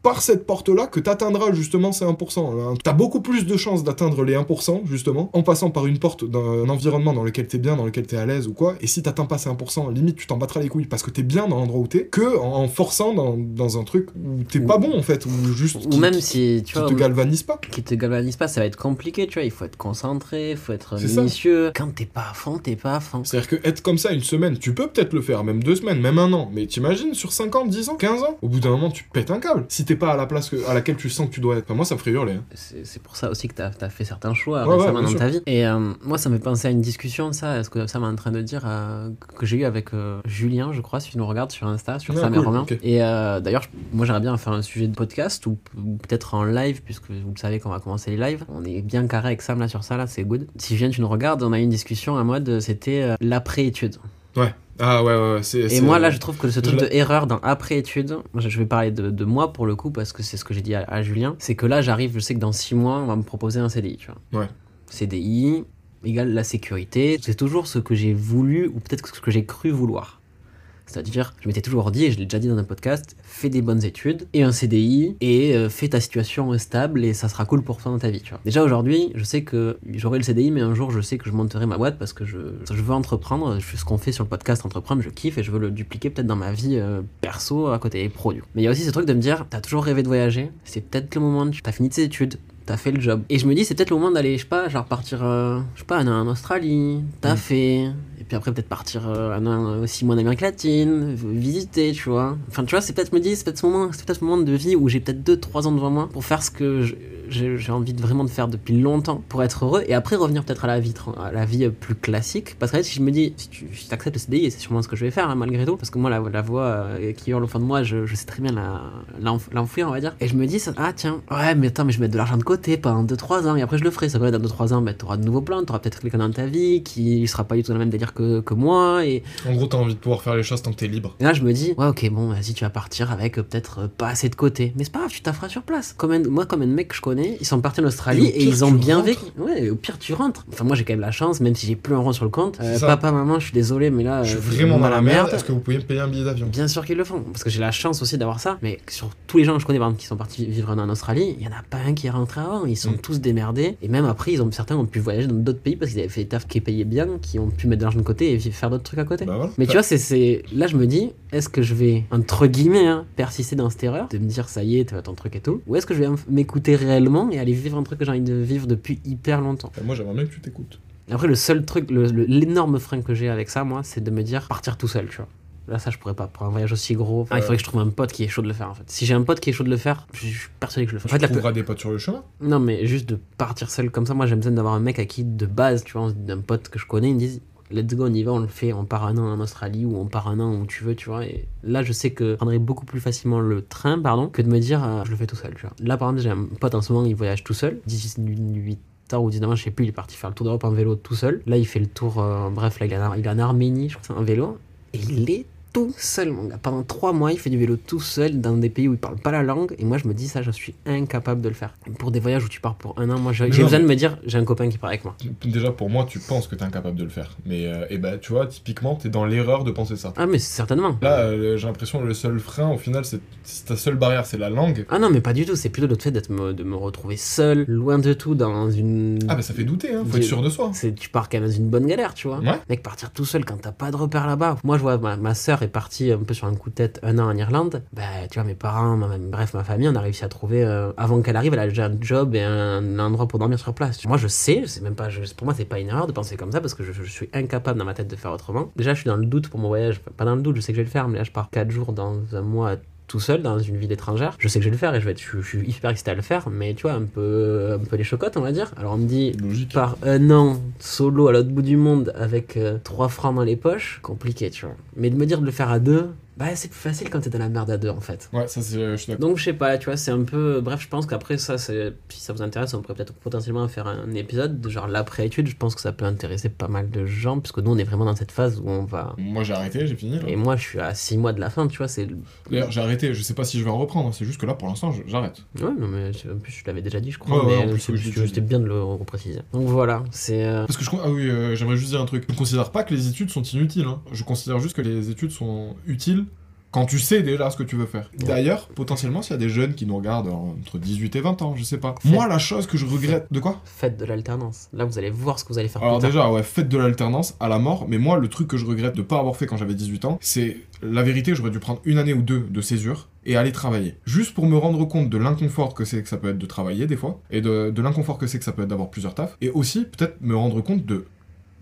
par cette porte-là que t'atteindras justement ces 1%. hein. T'as beaucoup plus de chances d'atteindre les 1%, justement, en passant par une porte d'un environnement dans lequel t'es bien, dans lequel t'es à l'aise ou quoi, et si t'atteins pas ces 1%, limite tu t'en battras les couilles parce que t'es bien dans l'endroit où t'es, que en, forçant dans, dans un truc où t'es Ou- pas bon en fait, ou juste Ou qui- même si, tu qui vois, te galvanise pas. qui te galvanise pas, ça va être compliqué, tu vois. Il faut être concentré, il faut être C'est ça. minutieux. Quand t'es pas à fond, t'es pas à fond. C'est-à-dire que être comme ça une semaine, tu peux peut-être le faire, même deux semaines, même un an, mais t'imagines sur 5 ans, 10 ans, 15 ans, au bout d'un moment tu pètes un câble. Si t'es pas à la place que- à laquelle tu sens que tu dois être. Enfin, moi ça me ferait hurler. hein. C'est pour ça aussi que t'as as fait certains choix Ouais, récemment dans ta vie. Et euh, moi, ça me fait penser à une discussion, ça, ce que ça m'a en train de dire, euh, que j'ai eu avec euh, Julien, je crois, si tu nous regardes sur Insta, sur Ah, Sam et cool, Romain. ok. Et d'ailleurs, moi, j'aimerais bien faire un sujet de podcast ou, ou peut-être en live, puisque vous le savez qu'on va commencer les lives. On est bien carré avec Sam là sur ça, là, c'est good. Si Julien, tu nous regardes, on a eu une discussion en mode, c'était l'après-étude. Ouais. Ah ouais, ouais, ouais, c'est. Et moi, là, je trouve que ce truc je de erreur dans après-étude, moi, je je vais parler de, de moi pour le coup, parce que c'est ce que j'ai dit à, à Julien, c'est que là, j'arrive, je sais que dans 6 mois, on va me proposer un CDI, tu vois. Ouais. CDI égale la sécurité, c'est toujours ce que j'ai voulu, ou peut-être ce que j'ai cru vouloir. C'est-à-dire, je m'étais toujours dit, et je l'ai déjà dit dans un podcast, fais des bonnes études et un CDI et euh, fais ta situation stable et ça sera cool pour toi dans ta vie. Tu vois. Déjà aujourd'hui, je sais que j'aurai le CDI, mais un jour je sais que je monterai ma boîte parce que je, je veux entreprendre. Je fais ce qu'on fait sur le podcast entreprendre, je kiffe et je veux le dupliquer peut-être dans ma vie euh, perso à côté des produits. Mais il y a aussi ce truc de me dire, t'as toujours rêvé de voyager, c'est peut-être le moment, tu as fini tes études, t'as fait le job. Et je me dis, c'est peut-être le moment d'aller, je sais pas, genre partir, euh, je sais pas, en, en Australie, t'as Mm. fait. Et puis après, peut-être partir euh, six mois en Amérique latine, visiter, tu vois. Enfin, tu vois, c'est peut-être, me dis, c'est peut-être ce moment, c'est peut-être ce moment de vie où j'ai peut-être 2-3 ans devant moi pour faire ce que j'ai envie de vraiment de faire depuis longtemps pour être heureux et après revenir peut-être à la vie, à la vie euh, plus classique. Parce que si je me dis, si tu si acceptes le CDI, c'est sûrement ce que je vais faire hein, malgré tout, parce que moi, la, voix euh, qui hurle au fond de moi, je, sais très bien l'enfouir, on va dire. Et je me dis, ah tiens, ouais, mais attends, mais je vais mettre de l'argent de côté pendant 2-3 ans et après je le ferai. Ça va dans 2-3 ans, bah, tu auras de nouveaux plans, tu auras peut-être quelqu'un dans ta vie qui sera pas du tout dans le même délire que, que moi. Et, En gros, t'as envie de pouvoir faire les choses tant que t'es libre. et là, je me dis, ouais, ok, bon, vas-y, tu vas partir avec euh, peut-être euh, pas assez de côté. Mais c'est pas grave, tu t'afferas sur place. Comme un- moi, comme un mec que je connais, ils sont partis en Australie Et ils ont bien vécu. Ouais, au pire, tu rentres. Enfin, moi, j'ai quand même la chance, même si j'ai plus un rond sur le compte. Euh, papa, maman, je suis désolé, mais là. Je suis vraiment dans la merde. merde. Est-ce que vous pouvez me payer un billet d'avion? Bien sûr qu'ils le font, parce que j'ai la chance aussi d'avoir ça. Mais sur tous les gens que je connais, par exemple, qui sont partis vivre en Australie, il y en a pas un qui est rentré avant. Ils sont Mm. tous démerdés. Et même après, ils ont certains ont pu voyager dans d'autres pays parce qu'ils avaient fait des tafs qui payaient bien, qui ont pu mettre de l'argent côté et faire d'autres trucs à côté. Bah voilà. Mais tu vois, c'est, c'est... là je me dis, est-ce que je vais, entre guillemets, hein, persister dans cette erreur, de me dire ça y est, t'as ton truc et tout, ou est-ce que je vais m'écouter réellement et aller vivre un truc que j'ai envie de vivre depuis hyper longtemps? Bah, Moi, j'aimerais bien que tu t'écoutes. Après, le seul truc, le- le- l'énorme frein que j'ai avec ça, moi, c'est de me dire partir tout seul, tu vois. Là, ça, je pourrais pas. Pour un voyage aussi gros, enfin, il faudrait que je trouve un pote qui est chaud de le faire, en fait. Si j'ai un pote qui est chaud de le faire, je suis persuadé que je le fais. En fait, Tu la trouveras des potes sur le chemin. Non, mais juste de partir seul comme ça, moi, j'aime besoin d'avoir un mec à qui, de base, tu vois, d'un pote que je connais, ils me disent. Let's go, on y va, on le fait, on part un an en Australie ou on part un an où tu veux, tu vois. Et là, je sais que je prendrais beaucoup plus facilement le train, pardon, que de me dire, euh, je le fais tout seul, tu vois. Là, par exemple, j'ai un pote en ce moment, il voyage tout seul, 18 ans ou 19 ans, je sais plus, il est parti faire le tour d'Europe en vélo tout seul. Là, il fait le tour, euh, bref, là, il est, en, il est en Arménie, je crois, un vélo, et il est tout seul, mon gars. Pendant trois mois, il fait du vélo tout seul dans des pays où il parle pas la langue. Et moi, je me dis ça, je suis incapable de le faire. Pour des voyages où tu pars pour un an, moi, j'ai besoin mais- de me dire, j'ai un copain qui part avec moi. Déjà, pour moi, tu penses que t'es incapable de le faire. Mais, euh, et bah, tu vois, typiquement, t'es dans l'erreur de penser ça. Ah, mais certainement. Là, euh, j'ai l'impression que le seul frein, au final, c'est ta seule barrière, c'est la langue. Ah non, mais pas du tout. C'est plutôt le fait d'être me- de me retrouver seul, loin de tout, dans une. Ah, bah, ça fait douter, hein. Faut être sûr de soi. C'est, tu pars quand même dans une bonne galère, tu vois. Ouais. Mec, partir tout seul quand t'as pas de repères là-bas. Moi, je vois, ma, ma soeur est partie un peu sur un coup de tête un an en Irlande. Bah, tu vois, mes parents, ma- bref, ma famille, on a réussi à trouver, euh, avant qu'elle arrive, elle a déjà un job et un, endroit pour dormir sur place. Moi, je sais, c'est même pas, je- pour moi, c'est pas une erreur de penser comme ça parce que je, je suis incapable dans ma tête de faire autrement. Déjà, je suis dans le doute pour mon voyage. Pas dans le doute, je sais que je vais le faire, mais là, je pars 4 jours dans un mois tout seul dans une ville étrangère. Je sais que je vais le faire et je vais être, je, je suis hyper excité à le faire, mais tu vois, un peu, un peu les chocottes, on va dire. Alors, on me dit, Logique. par un an solo à l'autre bout du monde avec 3 francs dans les poches, compliqué, tu vois. Mais de me dire de le faire à deux, bah c'est plus facile quand t'es dans la merde à deux en fait. Ouais, ça, c'est. Je suis d'accord. Donc je sais pas, tu vois, c'est un peu. Bref, je pense qu'après ça, c'est... si ça vous intéresse, on pourrait peut-être potentiellement faire un épisode de genre l'après-étude. Je pense que ça peut intéresser pas mal de gens, puisque nous on est vraiment dans cette phase où on va. Moi, j'ai arrêté, j'ai fini. là. Et moi je suis à 6 mois de la fin, tu vois, c'est. D'ailleurs, j'ai arrêté. Je sais pas si je vais en reprendre. C'est juste que là, pour l'instant, j'arrête. Ouais, non, mais en plus je l'avais déjà dit, je crois, Ouais, ouais, plus, c'est- je c'était bien de le repréciser. Donc voilà, c'est. euh, Parce que je. con- Ah oui, euh, j'aimerais juste dire un truc. Je ne considère pas que les études sont inutiles. hein. Je considère juste que les études sont utiles quand tu sais déjà ce que tu veux faire. D'ailleurs, potentiellement, s'il y a des jeunes qui nous regardent entre 18 et 20 ans, je sais pas. Moi, la chose que je regrette. De quoi? Faites de l'alternance. Là, vous allez voir ce que vous allez faire Alors plus tard. déjà, ouais, faites de l'alternance à la mort, mais moi, le truc que je regrette de pas avoir fait quand j'avais 18 ans, c'est la vérité, j'aurais dû prendre une année ou deux de césure et aller travailler. Juste pour me rendre compte de l'inconfort que c'est que ça peut être de travailler des fois, et de, de l'inconfort que c'est que ça peut être d'avoir plusieurs tafs, et aussi peut-être me rendre compte de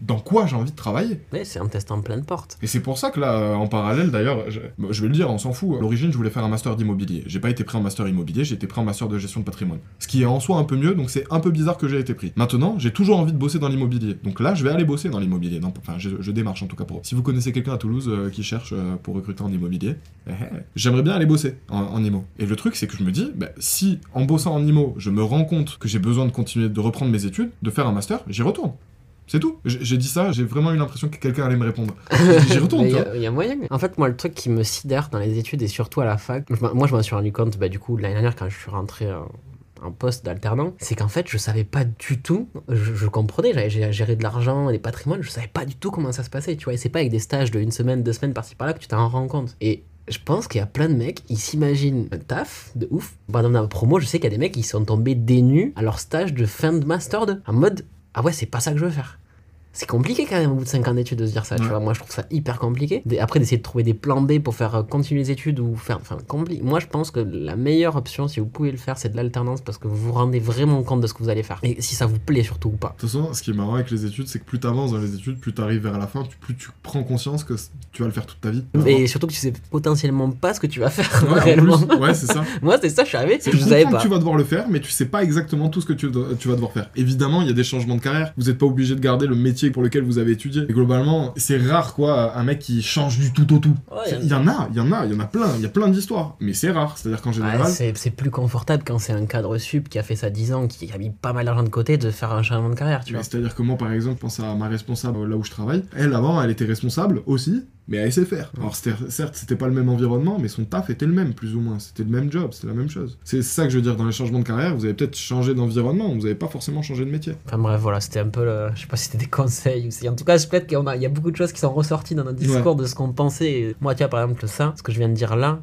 dans quoi j'ai envie de travailler. Ouais, c'est un test en pleine porte. Et c'est pour ça que là, euh, en parallèle, d'ailleurs, je, bon, je vais le dire, on s'en fout. À l'origine, je voulais faire un master d'immobilier. J'ai pas été pris en master immobilier, j'ai été pris en master de gestion de patrimoine. Ce qui est en soi un peu mieux, donc c'est un peu bizarre que j'ai été pris. Maintenant, j'ai toujours envie de bosser dans l'immobilier. Donc là, je vais aller bosser dans l'immobilier. Non, Enfin, je, je démarche en tout cas pour. Si vous connaissez quelqu'un à Toulouse euh, qui cherche euh, pour recruter en immobilier, eh, eh, j'aimerais bien aller bosser en, en immo. Et le truc, c'est que je me dis, bah, si en bossant en immo, je me rends compte que j'ai besoin de continuer de reprendre mes études, de faire un master, j'y retourne. C'est tout. J'ai dit ça, j'ai vraiment eu l'impression que quelqu'un allait me répondre. J'y retourne, il y, a- il y a moyen. En fait, moi, le truc qui me sidère dans les études et surtout à la fac, je moi, je m'en suis rendu compte, bah, du coup, l'année dernière, quand je suis rentré en poste d'alternant, c'est qu'en fait, je savais pas du tout, je, je comprenais, j'avais géré de l'argent, des patrimoines, je savais pas du tout comment ça se passait, tu vois. Et c'est pas avec des stages de une semaine, deux semaines par-ci par-là que tu t'en rends compte. Et je pense qu'il y a plein de mecs, ils s'imaginent un taf de ouf. Exemple, dans ma promo, je sais qu'il y a des mecs qui sont tombés dénus à leur stage de fin de master 2, en mode, ah ouais, c'est pas ça que je veux faire. C'est compliqué quand même au bout de 5 ans d'études de se dire ça, tu vois. Moi je trouve ça hyper compliqué. Après d'essayer de trouver des plans B pour faire euh, continuer les études ou faire. Enfin, Moi je pense que la meilleure option, si vous pouvez le faire, c'est de l'alternance parce que vous vous rendez vraiment compte de ce que vous allez faire. Et si ça vous plaît surtout ou pas. De toute façon, ce qui est marrant avec les études, c'est que plus t'avances dans les études, plus t'arrives vers la fin, plus tu prends conscience que tu vas le faire toute ta vie. Et surtout que tu sais potentiellement pas ce que tu vas faire Ouais, réellement. plus, ouais, c'est ça. Moi c'est ça, je C'est- je savais pas. que tu vas devoir le faire, mais tu sais pas exactement tout ce que tu, tu vas devoir faire. Évidemment, il y a des changements de carrière. Vous n'êtes pas obligé de garder le métier pour lequel vous avez étudié. Et globalement, c'est rare, quoi, un mec qui change du tout au tout. Ouais, Il y en a, il y en a, il y en a plein, il y a plein d'histoires. Mais c'est rare. C'est-à-dire qu'en général, c'est c'est plus confortable quand c'est un cadre sup qui a fait ça 10 ans, qui a mis pas mal d'argent de côté, de faire un changement de carrière, tu vois. C'est-à-dire que moi, par exemple, je pense à ma responsable là où je travaille. Elle, avant, elle était responsable aussi, mais à SFR. Alors, certes, c'était pas le même environnement, mais son taf était le même, plus ou moins. C'était le même job, c'était la même chose. C'est ça que je veux dire, dans les changements de carrière, vous avez peut-être changé d'environnement, vous avez pas forcément changé de métier. Enfin bref, voilà, c'était un peu le... Je sais pas si c'était des conseils ou si... En tout cas, peut-être qu'il y a- il y a beaucoup de choses qui sont ressorties dans notre discours de ce qu'on pensait. Moi, tu vois, par exemple, ça, ce que je viens de dire là,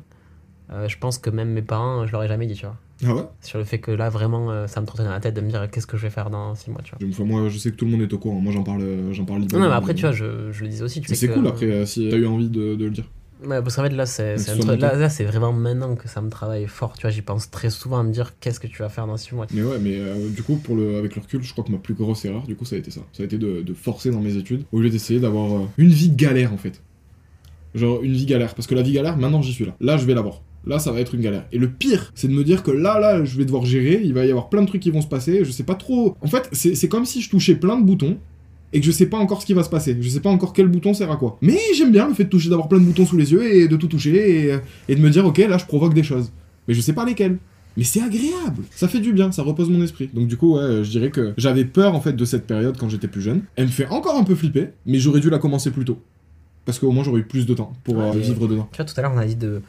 euh, je pense que même mes parents, je leur ai jamais dit, tu vois. Ah ouais Sur le fait que là, vraiment, euh, ça me trottait dans la tête de me dire qu'est-ce que je vais faire dans 6 mois, tu vois. Enfin, moi, je sais que tout le monde est au courant. Moi, j'en parle, euh, j'en parle Non, mais après, tu vois, je, je le disais aussi. Tu Mais sais c'est cool après, euh, si t'as eu envie de, de le dire. Ouais, parce qu'en fait, là, c'est là, c'est vraiment maintenant que ça me travaille fort, tu vois. J'y pense très souvent à me dire qu'est-ce que tu vas faire dans 6 mois. Mais ouais, mais euh, du coup, pour le, avec le recul, je crois que ma plus grosse erreur, du coup, ça a été ça. Ça a été de, de forcer dans mes études, au lieu d'essayer d'avoir une vie galère, en fait. Genre une vie galère. Parce que la vie galère, maintenant j'y suis là. Là, je vais l'avoir. Là, ça va être une galère. Et le pire, c'est de me dire que là, là, je vais devoir gérer. Il va y avoir plein de trucs qui vont se passer. Je sais pas trop. En fait, c'est comme si je touchais plein de boutons et que je sais pas encore ce qui va se passer. Je sais pas encore quel bouton sert à quoi. Mais j'aime bien le fait de toucher, d'avoir plein de boutons sous les yeux et de tout toucher et, et de me dire, ok, là, je provoque des choses. Mais je sais pas lesquelles. Mais c'est agréable, ça fait du bien, ça repose mon esprit. Donc du coup, ouais, je dirais que j'avais peur en fait de cette période quand j'étais plus jeune. Elle me fait encore un peu flipper, mais j'aurais dû la commencer plus tôt. Parce qu'au moins j'aurais eu plus de temps pour euh, vivre dedans. Tu vois, tout à l'heure, on a dit de.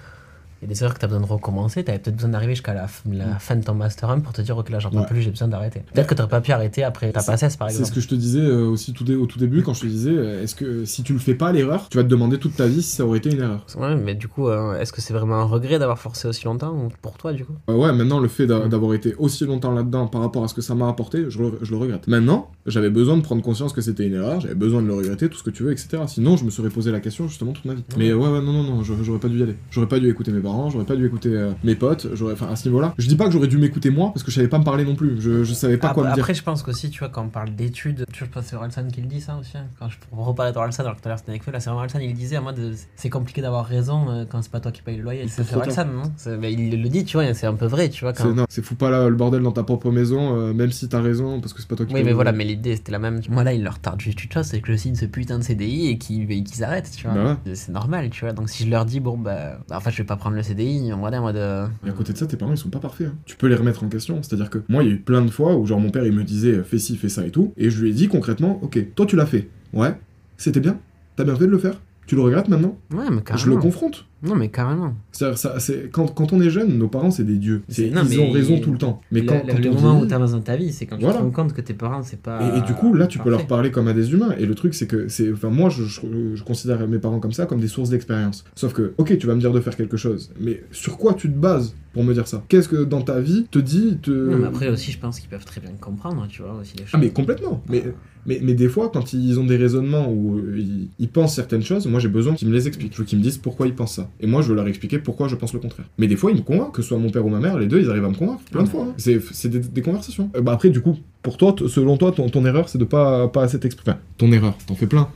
Il y a des erreurs que tu as besoin de recommencer, tu avais peut-être besoin d'arriver jusqu'à la, la fin de ton Master 1 pour te dire, ok, là j'en peux Ouais. plus, j'ai besoin d'arrêter. Peut-être que tu pas pu arrêter après ta passesse, par C'est exemple. ce que je te disais euh, aussi tout au tout début quand je te disais, euh, est-ce que si tu le fais pas l'erreur, tu vas te demander toute ta vie si ça aurait été une erreur. Ouais, mais du coup, euh, est-ce que c'est vraiment un regret d'avoir forcé aussi longtemps ou pour toi, du coup? Euh, ouais, maintenant le fait Mm. d'avoir été aussi longtemps là-dedans par rapport à ce que ça m'a apporté, je le, je le regrette. Maintenant, j'avais besoin de prendre conscience que c'était une erreur, j'avais besoin de le regretter, tout ce que tu veux, etc. Sinon, je me serais posé la question justement toute ma vie. Mais ouais, ouais, non, non, non, j'aurais pas dû y aller. J'aurais pas dû écouter mes parents, j'aurais pas dû écouter euh, mes potes, j'aurais, enfin à ce niveau-là. Je dis pas que j'aurais dû m'écouter moi parce que je savais pas me parler non plus. Je, je savais pas quoi me dire. après, je pense qu'aussi, tu vois, quand on parle d'études, tu vois, je pense que c'est Orelsan qui le dit ça aussi. hein. Quand je reparler d'Orelsan, alors que tout à l'heure c'était avec Feu, là c'est Orelsan, il disait en mode euh, c'est compliqué d'avoir raison euh, quand c'est pas toi qui paye le loyer. C'est Orelsan, non? Mais Il le dit, tu vois, c'est un peu vrai, tu vois. Quand... C'est, non, c'est fous pas là, le bordel dans ta propre maison, euh, même si t'as raison, parce que c'est pas toi qui Oui, paye mais le- voilà, mais l'idée c'était la même. Moi là, il leur tarde juste une chose, c'est que je signe ce putain de CDI et qu'ils et qu'ils arrêtent, tu vois. Bah C'est normal, tu vois. Donc si je leur dis, bon, bah. Enfin, je vais pas prendre le CDI, on va en mode. euh, Et à côté de ça, tes parents ils sont pas parfaits. hein. Tu peux les remettre en question. C'est-à-dire que moi, il y a eu plein de fois où genre mon père il me disait euh, fais ci, fais ça et tout, et je lui ai dit concrètement, ok, toi tu l'as fait, ouais, c'était bien, t'as bien fait de le faire. Tu le regrettes maintenant? Ouais, mais carrément. Je le confronte. Non, mais carrément. Ça, c'est quand, quand on est jeune, nos parents c'est des dieux. C'est, ils mais- ont raison tout le temps. Mais le, quand, quand le on moment où vieillit- t'as dans ta vie, c'est quand Voilà. tu te rends compte que tes parents, c'est pas. Et, et du coup, là, tu peux leur parler comme à des humains. Et le truc, c'est que, c'est, enfin, moi, je, je, je considère mes parents comme ça, comme des sources d'expérience. Sauf que, ok, tu vas me dire de faire quelque chose, mais sur quoi tu te bases? Pour me dire ça Qu'est-ce que dans ta vie te dit te... Non, mais après aussi, je pense qu'ils peuvent très bien comprendre, tu vois, aussi les choses. Ah, mais complètement. Mais, mais, mais des fois, quand ils ont des raisonnements où euh, ils, ils pensent certaines choses, moi, j'ai besoin qu'ils me les expliquent. Je veux qu'ils me disent pourquoi ils pensent ça. Et moi, je veux leur expliquer pourquoi je pense le contraire. Mais des fois, ils me convainquent, que ce soit mon père ou ma mère, les deux, ils arrivent à me convaincre plein de fois. hein. C'est, c'est des, des conversations. Euh, bah après, du coup, pour toi, t- selon toi, ton, ton erreur, c'est de pas, pas assez t'exprimer. Enfin, ton erreur, t'en fais plein.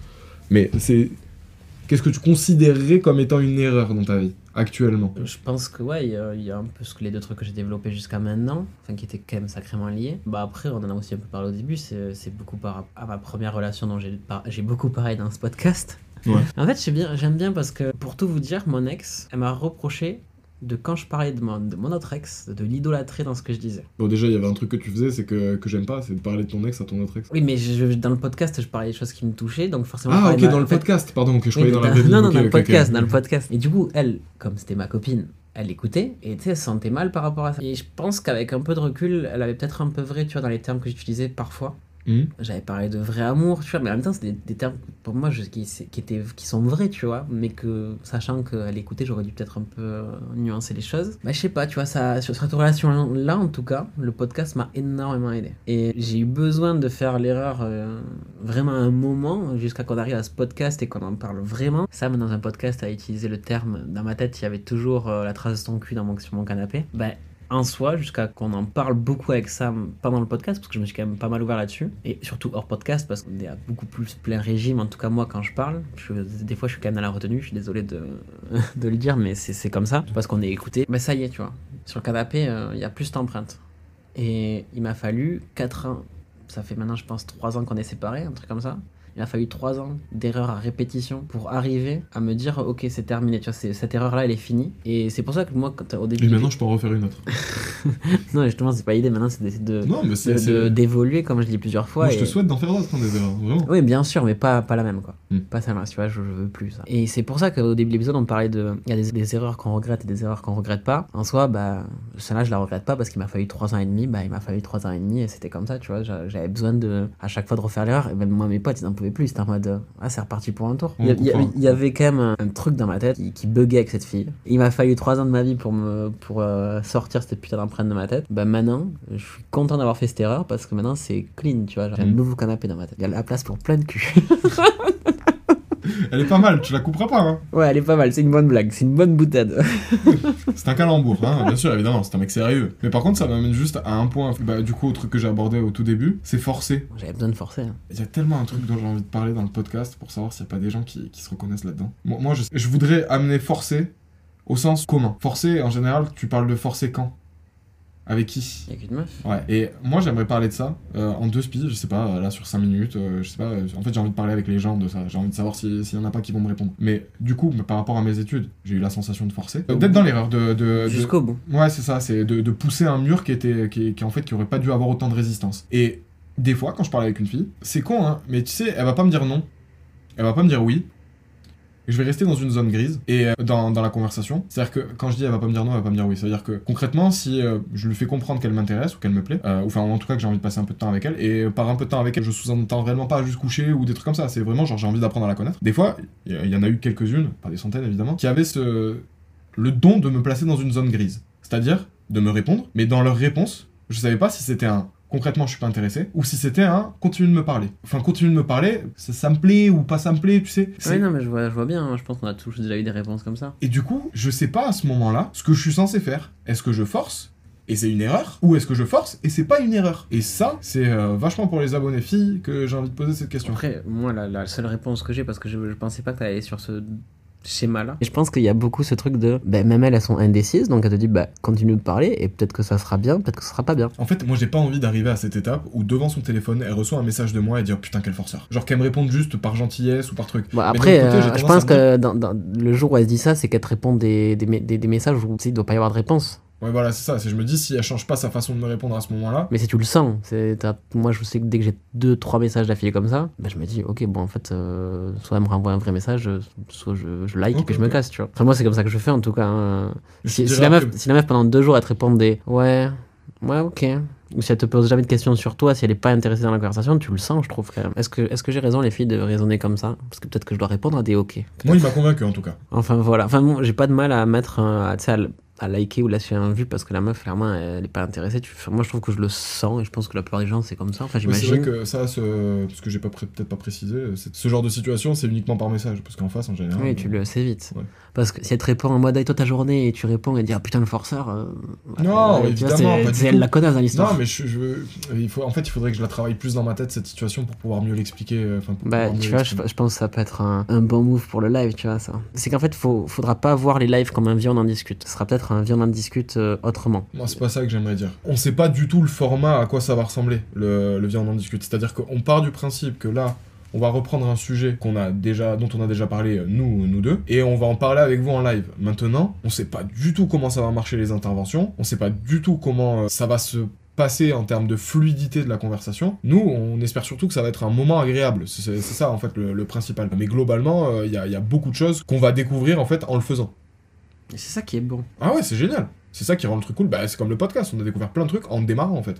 Mais c'est. Qu'est-ce que tu considérerais comme étant une erreur dans ta vie, actuellement? Je pense que ouais, il y, a- il y a un peu ce que les deux trucs que j'ai développés jusqu'à maintenant, enfin qui étaient quand même sacrément liés. Bah après, on en a aussi un peu parlé au début, c'est c'est beaucoup par rapport à ma première relation dont j'ai par- j'ai beaucoup parlé dans ce podcast. Ouais. En fait, j'aime bien, j'aime bien parce que pour tout vous dire, mon ex, elle m'a reproché de quand je parlais de mon, de mon autre ex, de l'idolâtrer dans ce que je disais. Bon, déjà, il y avait un truc que tu faisais, c'est que, que j'aime pas, c'est de parler de ton ex à ton autre ex. Oui, mais je- dans le podcast, je parlais des choses qui me touchaient, donc forcément. Ah, ok, dans le fait, podcast, pardon, que je Oui, croyais dans la dans- vie. Non, non, dans le podcast, dans le podcast. Et du coup, elle, comme c'était ma copine, elle écoutait et tu sais, elle se sentait mal par rapport à ça. Et je pense qu'avec un peu de recul, elle avait peut-être un peu vrai, tu vois, dans les termes que j'utilisais parfois. Mhm. J'avais parlé de vrai amour, tu vois, mais en même temps, c'est des, termes pour moi qui, étaient, qui sont vrais, tu vois, mais que sachant qu'elle écoutait, j'aurais dû peut-être un peu euh, nuancer les choses. Bah, je sais pas, tu vois, ça, sur cette relation-là, en tout cas, le podcast m'a énormément aidé. Et j'ai eu besoin de faire l'erreur euh, vraiment un moment, jusqu'à qu'on arrive à ce podcast et qu'on en parle vraiment. Sam, dans un podcast, a utilisé le terme, dans ma tête, il y avait toujours euh, la trace de ton cul dans mon, sur mon canapé. Bah, en soi jusqu'à qu'on en parle beaucoup avec Sam pendant le podcast parce que je me suis quand même pas mal ouvert là-dessus. Et surtout hors podcast parce qu'on est à beaucoup plus plein régime en tout cas moi quand je parle. Je- des fois je suis quand même dans la retenue je suis désolé de, de le dire mais c'est c'est comme ça parce qu'on est écouté. Mais ça y est tu vois. Sur le canapé euh, il y a plus d'empreintes. Et il m'a fallu 4 ans ça fait maintenant je pense 3 ans qu'on est séparés un truc comme ça il m'a fallu 3 ans d'erreurs à répétition pour arriver à me dire ok c'est terminé tu vois c'est- cette erreur là elle est finie et c'est pour ça que moi quand, au début Et maintenant, je peux en refaire une autre. non, justement, c'est pas l'idée. Maintenant, c'est d'essayer de, Non, mais de- c'est. de- c'est- d'évoluer, comme je dit plusieurs fois. Moi, je te et- souhaite d'en faire d'autres, hein, des erreurs, vraiment. Oui, bien sûr, mais pas, pas la même, quoi. Mm. Pas celle-là, tu vois, je, je veux plus ça. Et c'est pour ça qu'au début de l'épisode, on parlait de. Il y a des, des erreurs qu'on regrette et des erreurs qu'on regrette pas. En soi, bah, celle-là, je la regrette pas parce qu'il m'a fallu 3 ans et demi. Bah, il m'a fallu 3 ans et demi et c'était comme ça, tu vois. j'a- J'avais besoin de, à chaque fois, de refaire l'erreur. Et même moi, mes potes, ils pouvaient plus. C'était en mode, ah, c'est reparti pour un tour. Il y, avait- y quand même un, un truc dans ma tête qui, qui buguait avec cette fille. Il m'a fallu 3 ans de ma vie pour me pour euh, sortir cette putain d'empreinte de ma tête. Bah, maintenant, je suis content d'avoir fait cette erreur parce que maintenant, c'est clean, tu vois. J'ai un Mm. nouveau canapé dans ma tête. Il y a la place pour plein de cul. Elle est pas mal, tu la couperas pas, hein. Ouais, elle est pas mal, c'est une bonne blague, c'est une bonne boutade. C'est un calembour, hein, bien sûr, évidemment, c'est un mec sérieux. Mais par contre, ça m'amène juste à un point, bah, du coup, au truc que j'ai abordé au tout début, c'est forcer. J'avais besoin de forcer. hein. Il y a tellement un truc dont j'ai envie de parler dans le podcast pour savoir s'il n'y a pas des gens qui, qui se reconnaissent là-dedans. Moi, moi, je, je voudrais amener forcer au sens commun. Forcer, en général, tu parles de forcer quand? Avec qui Avec une meuf Ouais, et moi j'aimerais parler de ça euh, en deux spies, je sais pas, là sur 5 minutes, euh, je sais pas, euh, en fait j'ai envie de parler avec les gens de ça, j'ai envie de savoir si- s'il y en a pas qui vont me répondre. Mais du coup, par rapport à mes études, j'ai eu la sensation de forcer, Euh, d'être dans l'erreur, de... de- de- Jusqu'au bout. Ouais, c'est ça, c'est de, de pousser un mur qui était, qui, qui en fait, qui aurait pas dû avoir autant de résistance. Et des fois, quand je parle avec une fille, c'est con, hein, mais tu sais, elle va pas me dire non, elle va pas me dire oui. Je vais rester dans une zone grise et euh, dans, la conversation. C'est-à-dire que quand je dis elle va pas me dire non, elle va pas me dire oui. C'est-à-dire que concrètement, si euh, je lui fais comprendre qu'elle m'intéresse ou qu'elle me plaît, euh, ou enfin en tout cas que j'ai envie de passer un peu de temps avec elle, et par un peu de temps avec elle, je sous-entends réellement pas juste coucher ou des trucs comme ça. C'est vraiment genre j'ai envie d'apprendre à la connaître. Des fois, il y, y en a eu quelques-unes, pas des centaines évidemment, qui avaient ce, le don de me placer dans une zone grise. C'est-à-dire de me répondre, mais dans leur réponse, je savais pas si c'était un concrètement je suis pas intéressé ou si c'était un continue de me parler. Enfin continue de me parler, ça, ça me plaît ou pas ça me plaît, tu sais. Ouais, non, mais je vois, je vois bien, hein, je pense qu'on a tous déjà eu des réponses comme ça. Et du coup, je sais pas à ce moment-là ce que je suis censé faire. Est-ce que je force et c'est une erreur Ou est-ce que je force et c'est pas une erreur? Et ça, c'est euh, vachement pour les abonnés filles que j'ai envie de poser cette question. Après, moi, la, la seule réponse que j'ai, parce que je, je pensais pas que t'allais sur ce schéma-là. Et je pense qu'il y a beaucoup ce truc de, ben, même elles, elles sont indécises, donc elle te dit, bah, continue de parler, et peut-être que ça sera bien, peut-être que ça sera pas bien. En fait, moi j'ai pas envie d'arriver à cette étape où devant son téléphone, elle reçoit un message de moi et dire putain quel forceur. Genre qu'elle me réponde juste par gentillesse ou par truc. Bon, après, côté, euh, je pense que dans, dans- le jour où elle se dit ça, c'est qu'elle te répond des, des, des- des messages où tu sais, il doit pas y avoir de réponse. Ouais voilà, c'est ça, je me dis si elle change pas sa façon de me répondre à ce moment-là, Mais si tu le sens, moi je sais que dès que j'ai deux, trois messages d'affilée comme ça, ben, je me dis, ok, bon, en fait, euh, soit elle me renvoie un vrai message, soit je, je like et puis je me casse, tu vois. Enfin, moi, c'est comme ça que je fais en tout cas. hein. Si, la meuf, après- si la meuf pendant deux jours elle te répond des ouais, ouais, ok. Ou si elle te pose jamais de questions sur toi, si elle est pas intéressée dans la conversation, tu le sens, je trouve quand même. Est-ce que, j'ai raison, les filles, de raisonner comme ça? Parce que peut-être que je dois répondre à des ok. moi il m'a convaincu en tout cas. Enfin voilà. Enfin bon, j'ai pas de mal à mettre, à, à liker ou lâcher un vu parce que la meuf, clairement, elle est pas intéressée. Tu... enfin, moi, je trouve que je le sens et je pense que la plupart des gens, c'est comme ça. Enfin, Ouais, c'est vrai j'imagine. que ça, ce... parce que j'ai pas peut-être pas précisé, ce genre de situation c'est uniquement par message, parce qu'en face en général. Oui, tu le sais vite. Ouais. Parce que si elle te répond en mode, toi ta journée, et tu réponds et dit, ah putain, le forceur. euh, Non, euh, évidemment, c'est- elle la connasse dans l'histoire. Non, mais je, je veux- il faut, en fait, il faudrait que je la travaille plus dans ma tête cette situation pour pouvoir mieux l'expliquer. euh, Enfin, Bah, tu vois, je, pense que ça peut être un, un bon move pour le live, tu vois, ça. C'est qu'en fait, faut, faudra pas voir les lives comme un vieux on en discute. Ce sera peut-être vieux on en discute euh, autrement. Moi, c'est pas ça que j'aimerais dire. On sait pas du tout le format à quoi ça va ressembler, le, le en discute. C'est-à-dire qu'on part du principe que là, on va reprendre un sujet qu'on a déjà, dont on a déjà parlé, euh, nous, nous deux, et on va en parler avec vous en live. Maintenant, on sait pas du tout comment ça va marcher les interventions, on sait pas du tout comment euh, ça va se passer en termes de fluidité de la conversation. Nous, on espère surtout que ça va être un moment agréable. C'est ça, en fait, le, principal. Mais globalement, il y, y a beaucoup de choses qu'on va découvrir, en fait, en le faisant. Et c'est ça qui est bon. Ah ouais, c'est génial. C'est ça qui rend le truc cool. Bah, c'est comme le podcast, on a découvert plein de trucs en démarrant, en fait.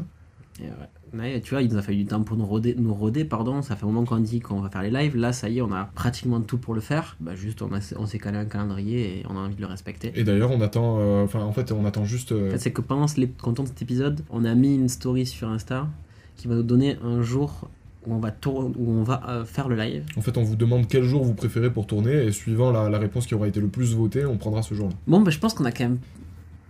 Et ouais. Mais tu vois, il nous a fallu du temps pour nous roder, nous roder pardon. Ça fait un moment qu'on dit qu'on va faire les lives. Là, ça y est, on a pratiquement tout pour le faire. Bah, juste, on, a- on s'est calé un calendrier et on a envie de le respecter. Et d'ailleurs, on attend. euh, Enfin, en fait, on attend juste. euh, En fait, c'est que pendant on tourne cet épisode, on a mis une story sur Insta qui va nous donner un jour où on va, tour- où on va euh, faire le live. En fait, on vous demande quel jour vous préférez pour tourner, et suivant la, la réponse qui aura été le plus votée, on prendra ce jour-là. Bon, bah, je pense qu'on a quand même.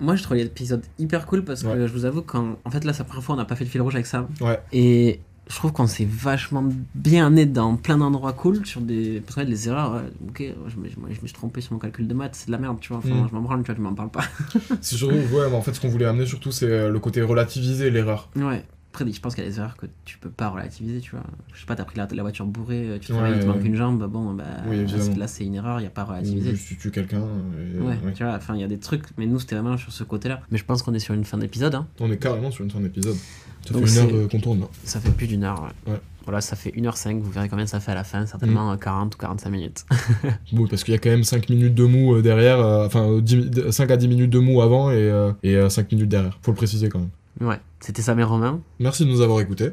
Moi, je trouve l'épisode hyper cool parce que Ouais. je vous avoue qu'en en fait, là, c'est la première fois on n'a pas fait le fil rouge avec ça. Ouais. Et je trouve qu'on s'est vachement bien né dans plein d'endroits cool sur des. Parce que ouais, les erreurs, ouais, ok, je me, je me- je me suis trompé sur mon calcul de maths, c'est de la merde, tu vois. Enfin, Mm. je m'en branle, tu vois, tu m'en parles pas. C'est surtout, ouais, mais en fait, ce qu'on voulait amener surtout, c'est euh, le côté relativiser l'erreur. ouais. Après, je pense qu'il y a des erreurs que tu peux pas relativiser, tu vois. Je sais pas, t'as pris la, la voiture bourrée, tu te Ouais, réveilles, il te manque une jambe, bon, bah. Oui, là, c'est- là, c'est une erreur, il y a pas à relativiser. juste tu tues quelqu'un. et- Ouais, ouais. tu vois, enfin, il y a des trucs, mais nous, c'était vraiment sur ce côté-là. Mais je pense qu'on est sur une fin d'épisode, hein. On est carrément sur une fin d'épisode. Ça Donc fait une heure euh, qu'on tourne là. Ça fait plus d'une heure, ouais. Ouais. Voilà, ça fait 1h05, vous verrez combien ça fait à la fin, certainement euh, 40 ou 45 minutes. Bon, parce qu'il y a quand même 5 minutes de mou euh, derrière, euh, enfin euh, 10 mi- 5 à 10 minutes de mou avant et, euh, et 5 minutes derrière. Faut le préciser quand même. Ouais, c'était ça mes Romains. Merci de nous avoir écoutés.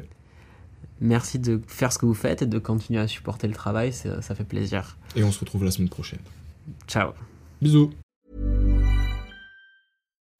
Merci de faire ce que vous faites et de continuer à supporter le travail, ça fait plaisir. Et on se retrouve la semaine prochaine. Ciao. Bisous.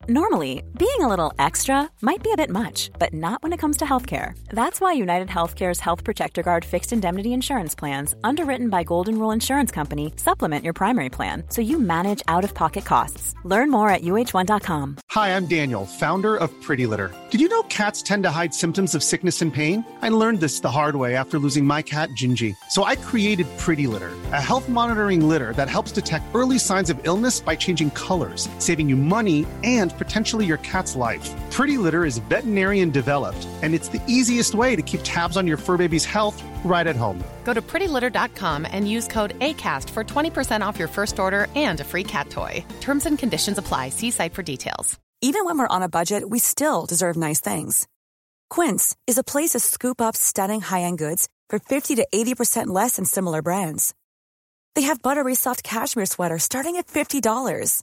Normally, being a little extra might be a bit much, but not when it comes to healthcare. That's why United Healthcare's Health Protector Guard fixed indemnity insurance plans, underwritten by Golden Rule Insurance Company, supplement your primary plan so you manage out of pocket costs. Learn more at uh1.com. Hi, I'm Daniel, founder of Pretty Litter. Did you know cats tend to hide symptoms of sickness and pain? I learned this the hard way after losing my cat, Gingy. So I created Pretty Litter, a health monitoring litter that helps detect early signs of illness by changing colors, saving you money and potentially your cat's life. Pretty Litter is veterinarian developed, and it's the easiest way to keep tabs on your fur baby's health right at home. Go to prettylitter.com and use code ACAST for 20% off your first order and a free cat toy. Terms and conditions apply. See site for details. Even when we're on a budget, we still deserve nice things. Quince is a place to scoop up stunning high end goods for 50 to 80% less than similar brands. They have buttery soft cashmere sweaters starting at $50,